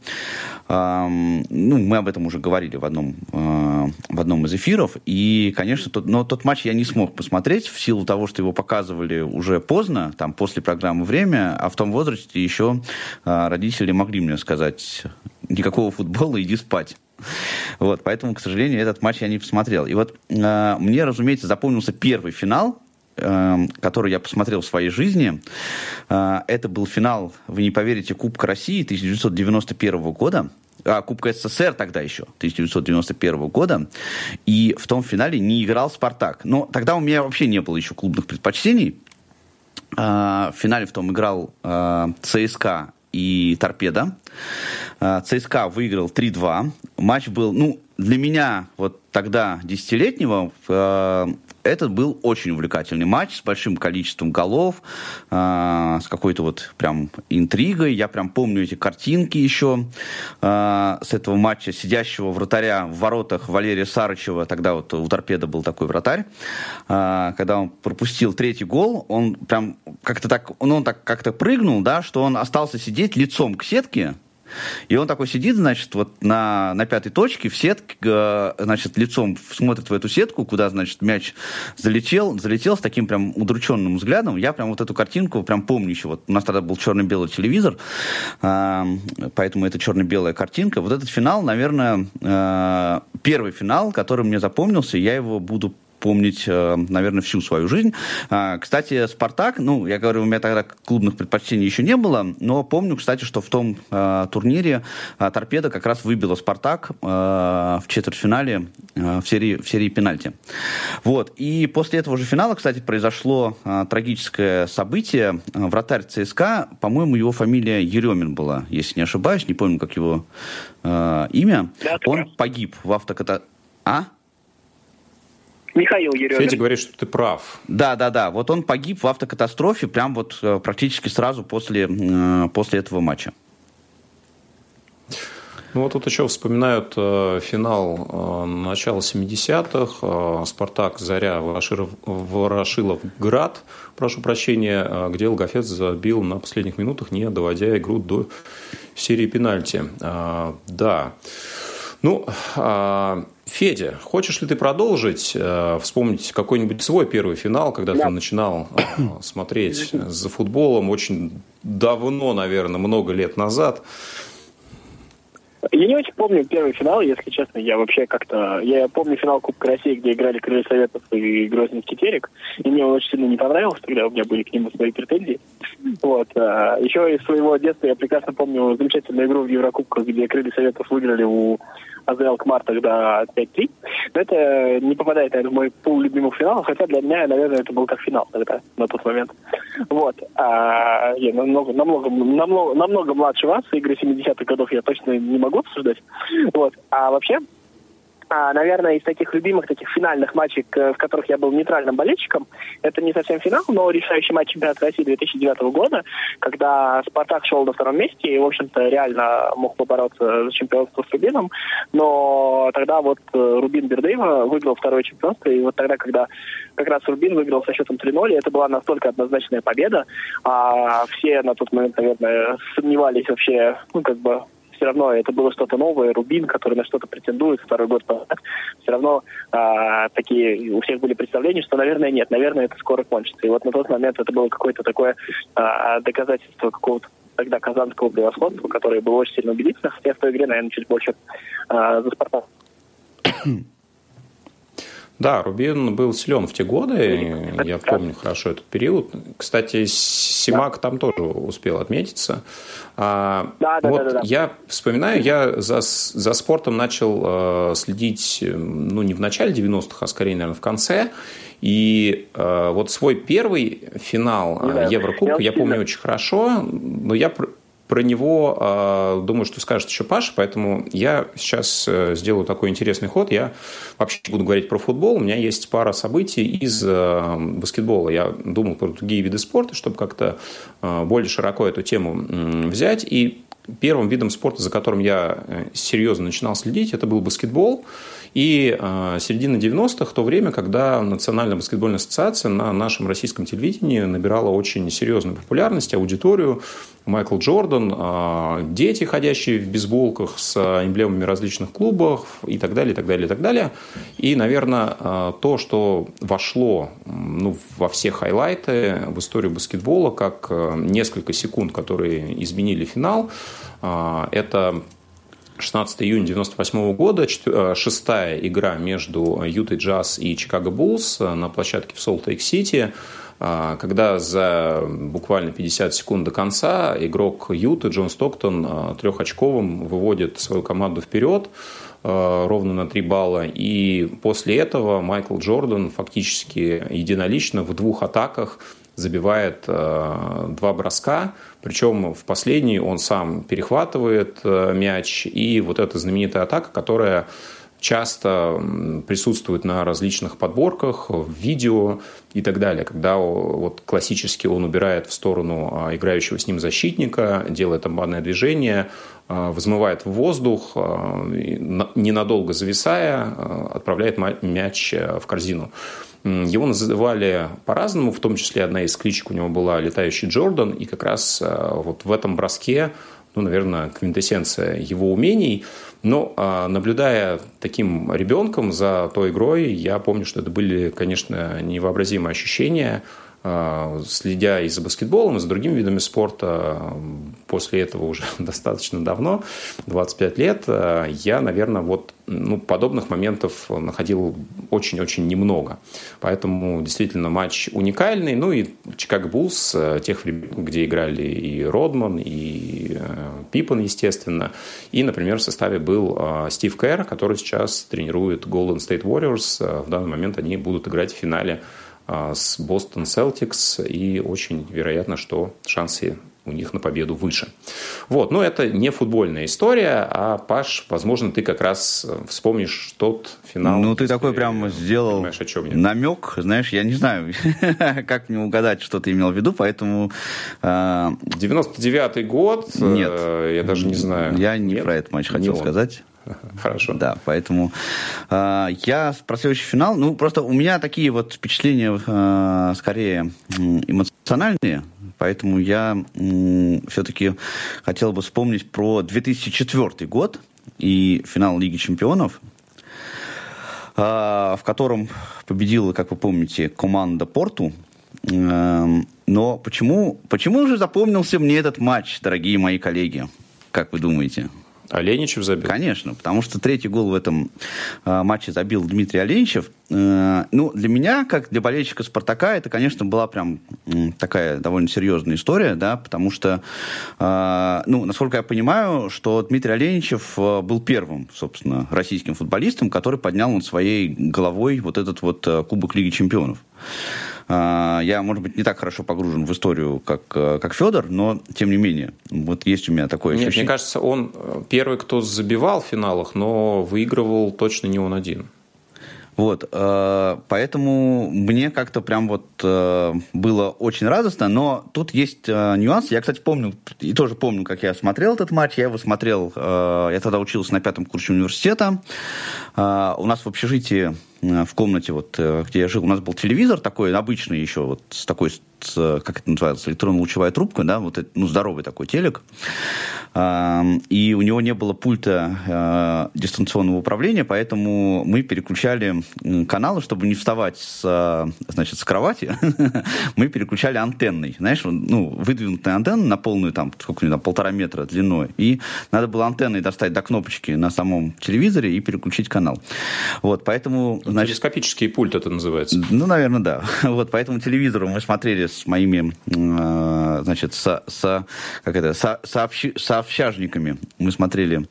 Ну, мы об этом уже говорили в одном, в одном из эфиров. И, конечно, тот, но тот матч я не смог посмотреть в силу того, что его показывали уже поздно, там, после программы «Время», а в том возрасте еще родители могли мне сказать никакого футбола, иди спать. Вот, поэтому, к сожалению, этот матч я не посмотрел. И вот э, мне, разумеется, запомнился первый финал Эм, который я посмотрел в своей жизни. Э, это был финал, вы не поверите, Кубка России 1991 года. А, Кубка СССР тогда еще, 1991 года. И в том финале не играл «Спартак». Но тогда у меня вообще не было еще клубных предпочтений. Э, в финале в том играл э, ЦСКА и Торпеда. ЦСКА выиграл 3-2. Матч был, ну, для меня вот тогда, десятилетнего, этот был очень увлекательный матч с большим количеством голов, э, с какой-то вот прям интригой. Я прям помню эти картинки еще э, с этого матча, сидящего вратаря в воротах Валерия Сарычева. Тогда вот у торпеда был такой вратарь. Э, когда он пропустил третий гол, он прям как-то так, он, он так как-то прыгнул, да, что он остался сидеть лицом к сетке, и он такой сидит, значит, вот на, на пятой точке в сетке, значит, лицом смотрит в эту сетку, куда, значит, мяч залетел, залетел с таким прям удрученным взглядом. Я прям вот эту картинку прям помню еще. Вот у нас тогда был черно-белый телевизор, э, поэтому это черно-белая картинка. Вот этот финал, наверное, э, первый финал, который мне запомнился, я его буду помнить, э, наверное, всю свою жизнь. А, кстати, «Спартак», ну, я говорю, у меня тогда клубных предпочтений еще не было, но помню, кстати, что в том э, турнире э, «Торпеда» как раз выбила «Спартак» в четвертьфинале в серии, в серии пенальти. Вот. И после этого же финала, кстати, произошло трагическое событие. Вратарь ЦСКА, по-моему, его фамилия Еремин была, если не ошибаюсь, не помню, как его э, имя. Да, Он погиб в автокатастрофе. А? Михаил Еремин. Федя говорит, что ты прав. Да, да, да. Вот он погиб в автокатастрофе прям вот э, практически сразу после, э, после этого матча. Ну вот тут еще вспоминают э, финал э, начала 70-х. Э, Спартак, Заря, Ворошилов, Ворошилов, Град, прошу прощения, э, где Логофет забил на последних минутах, не доводя игру до серии пенальти. Э, да. Ну, э, Федя, хочешь ли ты продолжить, э, вспомнить какой-нибудь свой первый финал, когда да. ты начинал э, смотреть за футболом очень давно, наверное, много лет назад? Я не очень помню первый финал, если честно. Я вообще как-то... Я помню финал Кубка России, где играли Крылья Советов и Грозненский Терек. И мне он очень сильно не понравился, тогда у меня были к нему свои претензии. Вот. А, еще из своего детства я прекрасно помню замечательную игру в Еврокубках, где Крылья Советов выиграли у АЗЛ Кмар тогда 5-3. Но это не попадает, наверное, в мой пул любимых финалов, хотя для меня, наверное, это был как финал тогда, на тот момент. Вот. А, я намного, намного, намного, намного младше вас, игры 70-х годов я точно не могу обсуждать. Вот. А вообще, а, наверное, из таких любимых, таких финальных матчей, в которых я был нейтральным болельщиком, это не совсем финал, но решающий матч чемпионата России 2009 года, когда «Спартак» шел на втором месте и, в общем-то, реально мог побороться за чемпионство с «Рубином», но тогда вот э, Рубин Бердыева выиграл второе чемпионство, и вот тогда, когда как раз Рубин выиграл со счетом 3-0, это была настолько однозначная победа, а все на тот момент, наверное, сомневались вообще, ну, как бы, все равно это было что-то новое, Рубин, который на что-то претендует второй год подряд, все равно а, такие у всех были представления, что, наверное, нет, наверное, это скоро кончится. И вот на тот момент это было какое-то такое а, доказательство какого-то тогда казанского превосходства, которое было очень сильно убедительно, хотя в той игре, наверное, чуть больше а, за Спартак. Да, Рубин был силен в те годы, я помню хорошо этот период. Кстати, Симак да. там тоже успел отметиться. А, да, да, вот да, да, да. я вспоминаю, я за, за спортом начал э, следить, ну, не в начале 90-х, а скорее, наверное, в конце. И э, вот свой первый финал э, Еврокубка я помню очень хорошо, но я про него, э, думаю, что скажет еще Паша, поэтому я сейчас э, сделаю такой интересный ход. Я вообще буду говорить про футбол. У меня есть пара событий из э, баскетбола. Я думал про другие виды спорта, чтобы как-то э, более широко эту тему взять. И первым видом спорта, за которым я серьезно начинал следить, это был баскетбол. И э, середина 90-х, в то время, когда Национальная баскетбольная ассоциация на нашем российском телевидении набирала очень серьезную популярность, аудиторию, Майкл Джордан, э, дети, ходящие в бейсболках с эмблемами различных клубов и так далее, и так далее, и так далее. И, наверное, э, то, что вошло ну, во все хайлайты в историю баскетбола, как несколько секунд, которые изменили финал, это 16 июня 1998 года, э, шестая игра между Ютой Джаз и Чикаго Буллс на площадке в Солт-Лейк-Сити, э, когда за буквально 50 секунд до конца игрок Юты Джон Стоктон э, трехочковым выводит свою команду вперед ровно на 3 балла. И после этого Майкл Джордан фактически единолично в двух атаках забивает два броска, причем в последний он сам перехватывает э, мяч. И вот эта знаменитая атака, которая часто присутствует на различных подборках, в видео и так далее, когда вот классически он убирает в сторону а, играющего с ним защитника, делает обманное движение, а, взмывает в воздух, а, ненадолго зависая, отправляет мяч в корзину. Его называли по-разному, в том числе одна из кличек у него была «Летающий Джордан», и как раз э, вот в этом броске, ну, наверное, квинтэссенция его умений. Но а, наблюдая таким ребенком за той игрой, я помню, что это были, конечно, невообразимые ощущения – следя и за баскетболом, и за другими видами спорта, после этого уже достаточно давно, 25 лет, а, я, наверное, вот ну, подобных моментов находил очень-очень немного. Поэтому действительно матч уникальный. Ну и Чикаго Буллс, э, тех времен, где играли и Родман, и Пиппен, естественно. И, например, в составе был Стив Кэр, который сейчас тренирует Golden State Warriors. В данный момент они будут играть в финале а, с Бостон Celtics, и очень вероятно, что шансы у них на победу выше. Вот, но это не футбольная история, а, Паш, возможно, ты как раз э, вспомнишь тот финал. Ну, ты такой прям сделал о чем намек, знаешь, я не знаю, как мне угадать, что ты имел в виду, поэтому... 99-й год, э, Нет. я даже не знаю. Я не Нет? про этот матч хотел сказать. Хорошо. Да, поэтому э, я про следующий финал, ну, просто у меня такие вот впечатления э, скорее эмоциональные, поэтому я э, все-таки хотел бы вспомнить про 2004 год и финал Лиги Чемпионов, э, в котором победила, как вы помните, команда Порту. Э, но почему, почему же запомнился мне этот матч, дорогие мои коллеги? Как вы думаете? Оленичев забил? Конечно, потому что третий гол в этом э, матче забил Дмитрий Оленичев. Э, ну, для меня, как для болельщика «Спартака», это, конечно, была прям э, такая довольно серьезная история, да, потому что, э, ну, насколько я понимаю, что Дмитрий Оленичев э, был первым, собственно, российским футболистом, который поднял над своей головой вот этот вот э, Кубок Лиги Чемпионов. А, я, может быть, не так хорошо погружен в историю, как, э, как Федор, но, тем не менее, вот есть у меня такое Нет, мне кажется, он э, первый, кто забивал в финалах, но выигрывал точно не он один. Вот, э, поэтому мне как-то прям вот было очень радостно, но тут есть нюанс. Я, кстати, помню, и тоже помню, как я смотрел этот матч. Я его смотрел, я тогда учился на пятом курсе университета. У нас в общежитии в комнате, вот, э, где я жил, у нас был телевизор такой, обычный еще, вот с такой, с, как это называется, электронно-лучевая трубка, да, вот, ну, здоровый такой телек. И у него не было пульта э, дистанционного управления, поэтому мы переключали каналы, чтобы не вставать с, значит, с кровати, мы переключали антенной, знаешь, ну, выдвинутая антенна на полную, там, сколько там, полтора метра длиной, и надо было антенной достать до кнопочки на самом телевизоре и переключить канал. Вот, поэтому Значит, Телескопический пульт это называется. Ну, наверное, да. Вот по этому телевизору мы смотрели с моими, э, значит, со, со, как это, со, сообщи, сообщажниками. Мы смотрели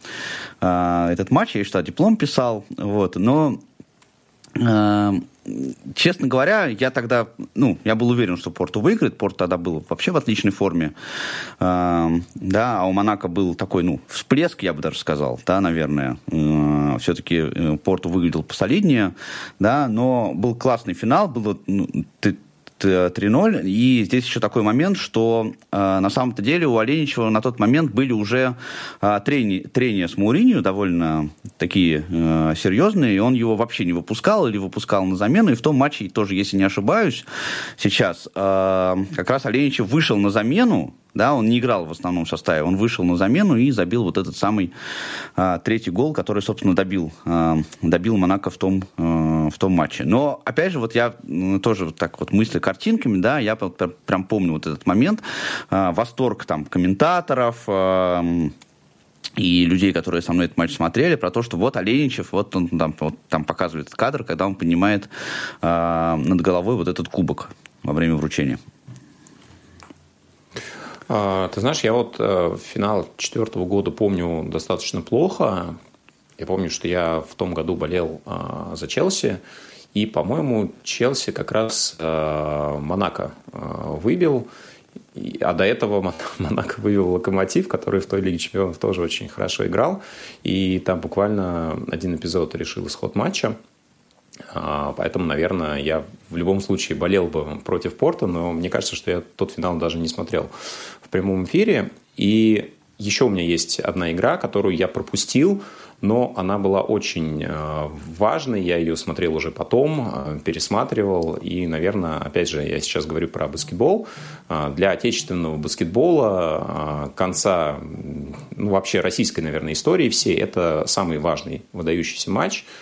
э, этот матч. Я еще диплом писал. Вот. Но Эм, честно говоря, я тогда, ну, я был уверен, что Порту выиграет. Порт тогда был вообще в отличной форме. Эм, да, а у Монако был такой, ну, всплеск, я бы даже сказал, да, наверное. Э, все-таки э, Порту выглядел посолиднее, да, но был классный финал, было, ну, ты, 3-0. И здесь еще такой момент, что э, на самом-то деле у Оленичева на тот момент были уже э, трени, трения с Мауринью довольно такие э, серьезные, и он его вообще не выпускал или выпускал на замену. И в том матче, тоже, если не ошибаюсь, сейчас э, как раз Оленичев вышел на замену, да, он не играл в основном составе, он вышел на замену и забил вот этот самый а, третий гол, который, собственно, добил, а, добил Монако в том, а, в том матче. Но, опять же, вот я тоже вот так вот мысли картинками, да, я прям помню вот этот момент, а, восторг там комментаторов, а, и людей, которые со мной этот матч смотрели, про то, что вот Оленичев, вот он там, вот, там показывает кадр, когда он поднимает э, над головой вот этот кубок во время вручения. А, ты знаешь, я вот э, финал четвертого года помню достаточно плохо. Я помню, что я в том году болел а, за Челси. И, по-моему, Челси как раз э, Монако э, выбил. А до этого Монако вывел Локомотив, который в той Лиге Чемпионов тоже очень хорошо играл. И там буквально один эпизод решил исход матча. А, поэтому, наверное, я в любом случае болел бы против Порта, но мне кажется, что я тот финал даже не смотрел в прямом эфире. И еще у меня есть одна игра, которую я пропустил, но она была очень э, важной. Я ее смотрел уже потом, э, пересматривал. И, наверное, опять же, я сейчас говорю про баскетбол. Э, для отечественного баскетбола конца, ну, вообще российской, наверное, истории всей, это самый важный выдающийся матч –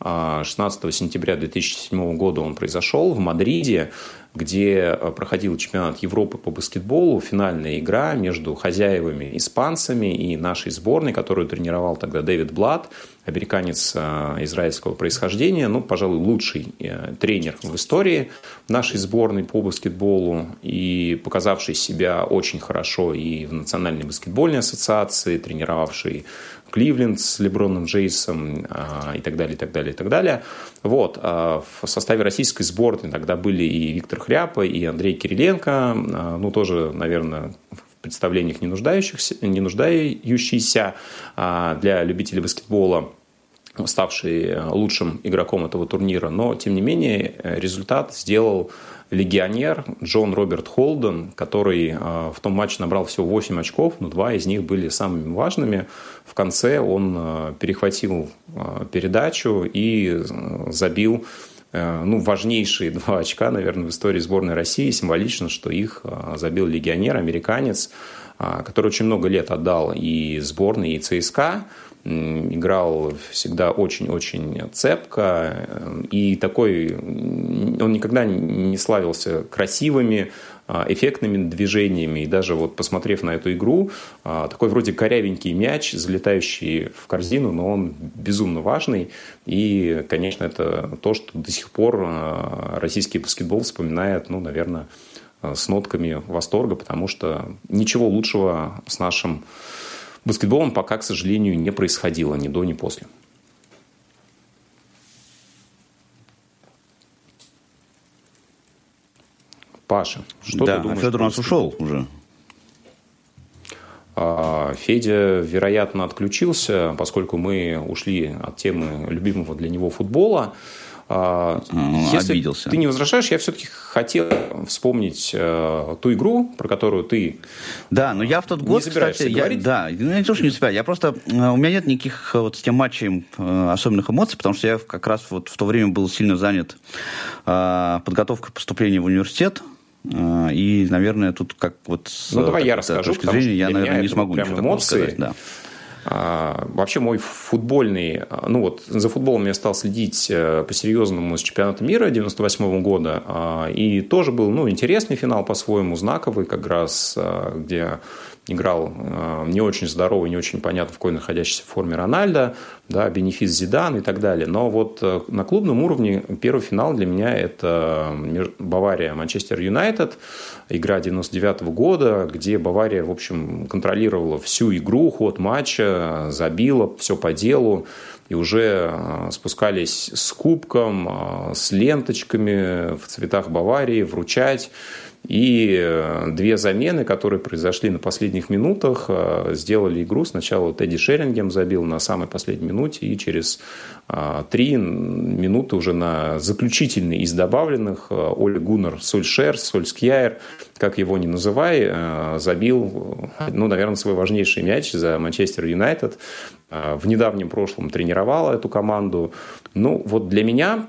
16 сентября 2007 года он произошел в Мадриде, где э, проходил чемпионат Европы по баскетболу, финальная игра между хозяевами испанцами и нашей сборной, которую тренировал тогда Дэвид Блад, американец э, израильского происхождения, ну, пожалуй, лучший э, тренер в истории нашей сборной по баскетболу и показавший себя очень хорошо и в Национальной баскетбольной ассоциации, тренировавший Кливленд с Леброном Джейсом а, и так далее, и так далее, и так далее. Вот. А в составе российской сборной тогда были и Виктор Хряпа, и Андрей Кириленко, а, ну, тоже, наверное, в представлениях не, нуждающихся, не нуждающиеся для любителей баскетбола ставший лучшим игроком этого турнира, но, тем не менее, результат сделал легионер Джон Роберт Холден, который в том матче набрал всего 8 очков, но два из них были самыми важными. В конце он э, перехватил э, передачу и э, забил ну, важнейшие два очка, наверное, в истории сборной России. Символично, что их забил легионер, американец, который очень много лет отдал и сборной, и ЦСКА. Играл всегда очень-очень цепко. И такой... Он никогда не славился красивыми, а, эффектными движениями. И даже вот посмотрев на эту игру, а, такой вроде корявенький мяч, залетающий в корзину, но он безумно важный. И, конечно, это то, что до сих пор а, российский баскетбол вспоминает, ну, наверное, с нотками восторга, потому что ничего лучшего с нашим баскетболом пока, к сожалению, не происходило ни до, ни после. Паша, что да, ты думаешь? А Федор у нас ушел уже. А, Федя, вероятно, отключился, поскольку мы ушли от темы любимого для него футбола. А, если обиделся. ты не возражаешь, я все-таки хотел вспомнить э, ту игру, про которую ты Да, но я в тот год, не кстати, я, да, ну, я не то, что не собираюсь, я просто, э, у меня нет никаких э, вот с тем матчем э, особенных эмоций, потому что я как раз вот в то время был сильно занят э, подготовкой поступления в университет, а, и, наверное, тут как вот с ну, давай я расскажу, точки зрения я, наверное, не смогу ничего эмоции. сказать. Да. А, вообще мой футбольный, ну вот за футболом я стал следить э, по-серьезному с чемпионата мира 98 года, а, и тоже был, ну, интересный финал по-своему, знаковый как раз, где играл э, не очень здоровый, не очень понятно, в какой находящейся форме Рональда, да, бенефис Зидан и так далее. Но вот э, на клубном уровне первый финал для меня это Бавария-Манчестер Юнайтед, игра 99 -го года, где Бавария, в общем, контролировала всю игру, ход матча, забила, все по делу и уже э, спускались с кубком, с ленточками в цветах Баварии вручать. И э, две замены, которые произошли на последних минутах, э, сделали игру. Сначала Тедди Шерингем забил на самой последней минуте, и через э, три минуты уже на заключительный из добавленных Оль Гуннер Сольшер, Сольскьяер, как его ни называй, забил, ну, наверное, свой важнейший мяч за Манчестер Юнайтед. В недавнем прошлом тренировал эту команду. Ну, вот для меня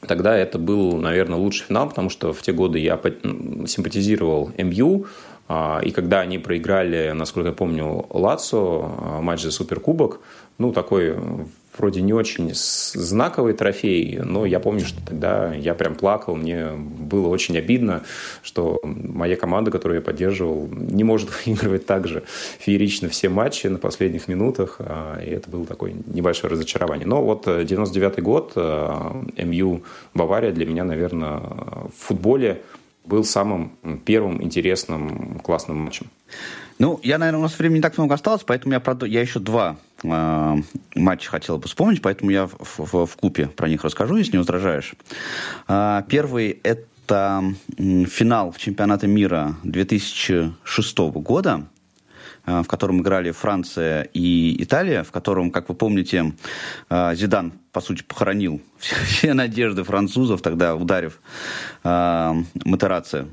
Тогда это был, наверное, лучший финал, потому что в те годы я симпатизировал МЮ, а, и когда они проиграли, насколько я помню, Лацо, а, матч за Суперкубок, ну, такой вроде не очень знаковый трофей, но я помню, что тогда я прям плакал, мне было очень обидно, что моя команда, которую я поддерживал, не может выигрывать так же феерично все матчи на последних минутах, а, и это было такое небольшое разочарование. Но вот 99 год, МЮ Бавария для меня, наверное, в футболе был самым первым интересным классным матчем. Ну, я, наверное, у нас времени не так много осталось, поэтому я, прод... я еще два э, матча хотел бы вспомнить, поэтому я в, в, в купе про них расскажу, если не возражаешь. Э, первый – это финал чемпионата мира 2006 года, в котором играли Франция и Италия, в котором, как вы помните, Зидан, по сути, похоронил все надежды французов, тогда ударив Матераци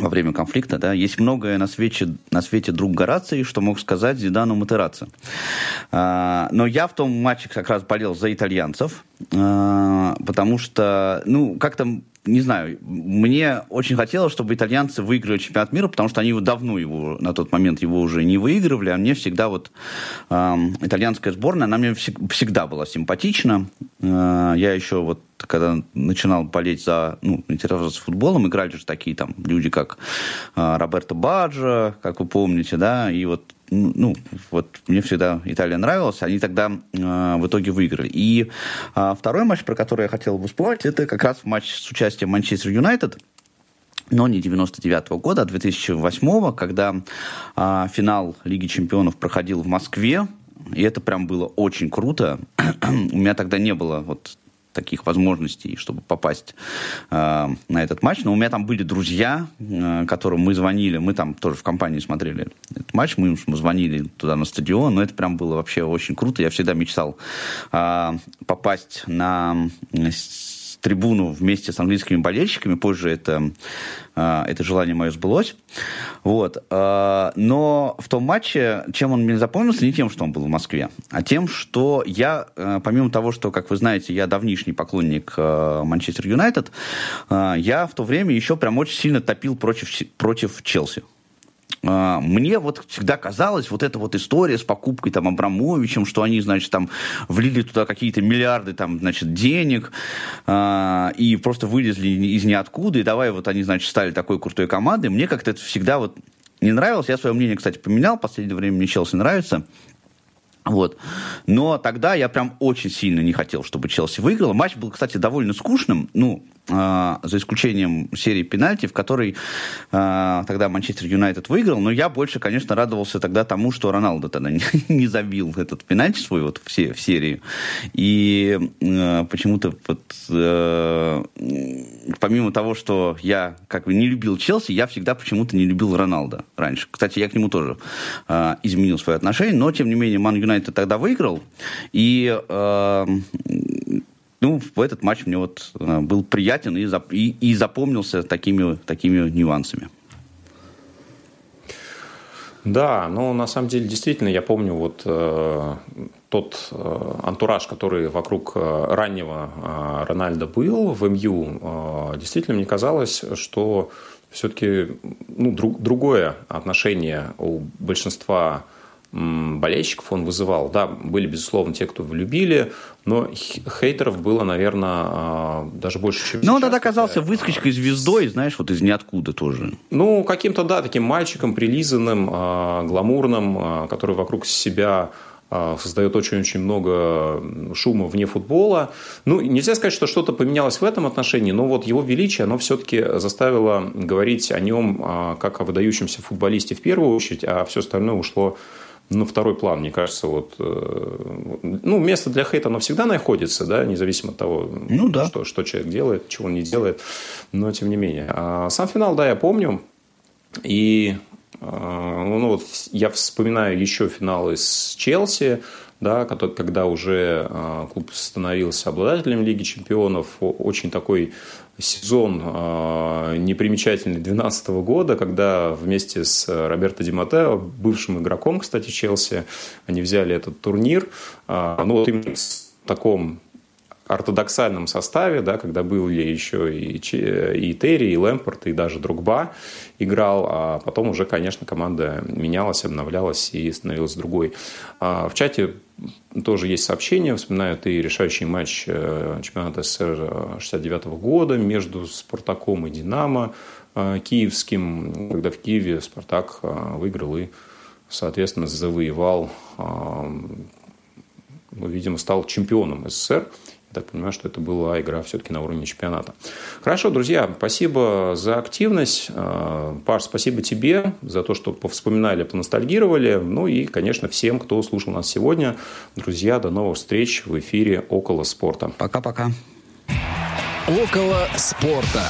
во время конфликта, да, есть многое на свете, на свете друг Горации, что мог сказать Зидану Матераци. А, но я в том матче как раз болел за итальянцев, а, потому что, ну, как-то не знаю, мне очень хотелось, чтобы итальянцы выиграли чемпионат мира, потому что они его давно его, на тот момент его уже не выигрывали, а мне всегда вот э, итальянская сборная, она мне всегда была симпатична. Э, я еще вот когда начинал болеть за, ну, интересоваться футболом, играли же такие там люди, как э, Роберто Баджо, как вы помните, да, и вот ну, вот мне всегда Италия нравилась, они тогда э, в итоге выиграли. И э, второй матч, про который я хотел бы вспомнить, это как раз матч с участием Манчестер Юнайтед, но не 99 -го года, а 2008 когда э, финал Лиги Чемпионов проходил в Москве, и это прям было очень круто. У меня тогда не было вот таких возможностей, чтобы попасть э, на этот матч. Но у меня там были друзья, э, которым мы звонили, мы там тоже в компании смотрели этот матч, мы, мы звонили туда на стадион, но это прям было вообще очень круто. Я всегда мечтал э, попасть на трибуну вместе с английскими болельщиками. Позже это, а, это желание мое сбылось. Вот. А, но в том матче, чем он мне запомнился, не тем, что он был в Москве, а тем, что я, а, помимо того, что, как вы знаете, я давнишний поклонник Манчестер Юнайтед, я в то время еще прям очень сильно топил против, против Челси. А, мне вот всегда казалось, вот эта вот история с покупкой там Абрамовичем, что они, значит, там влили туда какие-то миллиарды там, значит, денег э, и просто вылезли из ниоткуда, и давай вот они, значит, стали такой крутой командой. Мне как-то это всегда вот не нравилось. Я свое мнение, кстати, поменял. В последнее время мне Челси нравится. Вот. Но тогда я прям очень сильно не хотел, чтобы Челси выиграл. Матч был, кстати, довольно скучным. Ну, а, за исключением серии пенальти, в которой э, тогда Манчестер Юнайтед выиграл, но я больше, конечно, радовался тогда тому, что Роналдо тогда не, не забил этот пенальти свой вот в, се, в серии. И э, почему-то вот, э, помимо того, что я как бы не любил Челси, я всегда почему-то не любил Роналда раньше. Кстати, я к нему тоже э, изменил свое отношение, но, тем не менее, Ман Юнайтед тогда выиграл, и э, ну, в этот матч мне вот э, был приятен и, зап и, и запомнился такими, такими нюансами. Да, но на самом деле действительно я помню вот э, тот э, антураж, который вокруг э, раннего э, Рональда был в МЮ, э, действительно мне казалось, что все-таки ну, друг, другое отношение у большинства болельщиков он вызывал. Да, были, безусловно, те, кто влюбили, но хейтеров было, наверное, а, даже больше, чем Но он тогда оказался выскочкой звездой, знаешь, вот из ниоткуда тоже. Ну, каким-то, да, таким мальчиком, прилизанным, а, гламурным, а, который вокруг себя создает очень-очень много шума вне футбола. Ну, нельзя сказать, что что-то поменялось в этом отношении, но вот его величие, оно все-таки заставило говорить о нем как о выдающемся футболисте в первую очередь, а все остальное ушло на второй план, мне кажется, вот, э, ну, место для хейта, оно всегда находится, да, независимо от того, ну, да. что, что человек делает, чего он не делает, но тем не менее. А сам финал, да, я помню, и а, ну, вот я вспоминаю еще финалы с Челси, да, когда уже а, клуб становился обладателем Лиги Чемпионов, очень такой сезон э, непримечательный 2012 года, когда вместе с Роберто Ди Матео, бывшим игроком, кстати, Челси, они взяли этот турнир. Э, ну, вот именно в таком ортодоксальном составе, да, когда были еще и, и Терри, и Лэмпорт, и даже Другба играл, а потом уже, конечно, команда менялась, обновлялась и становилась другой. А в чате тоже есть сообщение, вспоминают и решающий матч э, чемпионата СССР 69 года между «Спартаком» и «Динамо» э, киевским, когда в Киеве «Спартак» э, выиграл и, соответственно, завоевал, ну, видимо, стал чемпионом СССР. Я так понимаю, что это была игра все-таки на уровне чемпионата. Хорошо, друзья, спасибо за активность. А, Паш, спасибо тебе за то, что повспоминали, поностальгировали. Ну и, конечно, всем, кто слушал нас сегодня. Друзья, до новых встреч в эфире «Около спорта». Пока-пока. «Около спорта».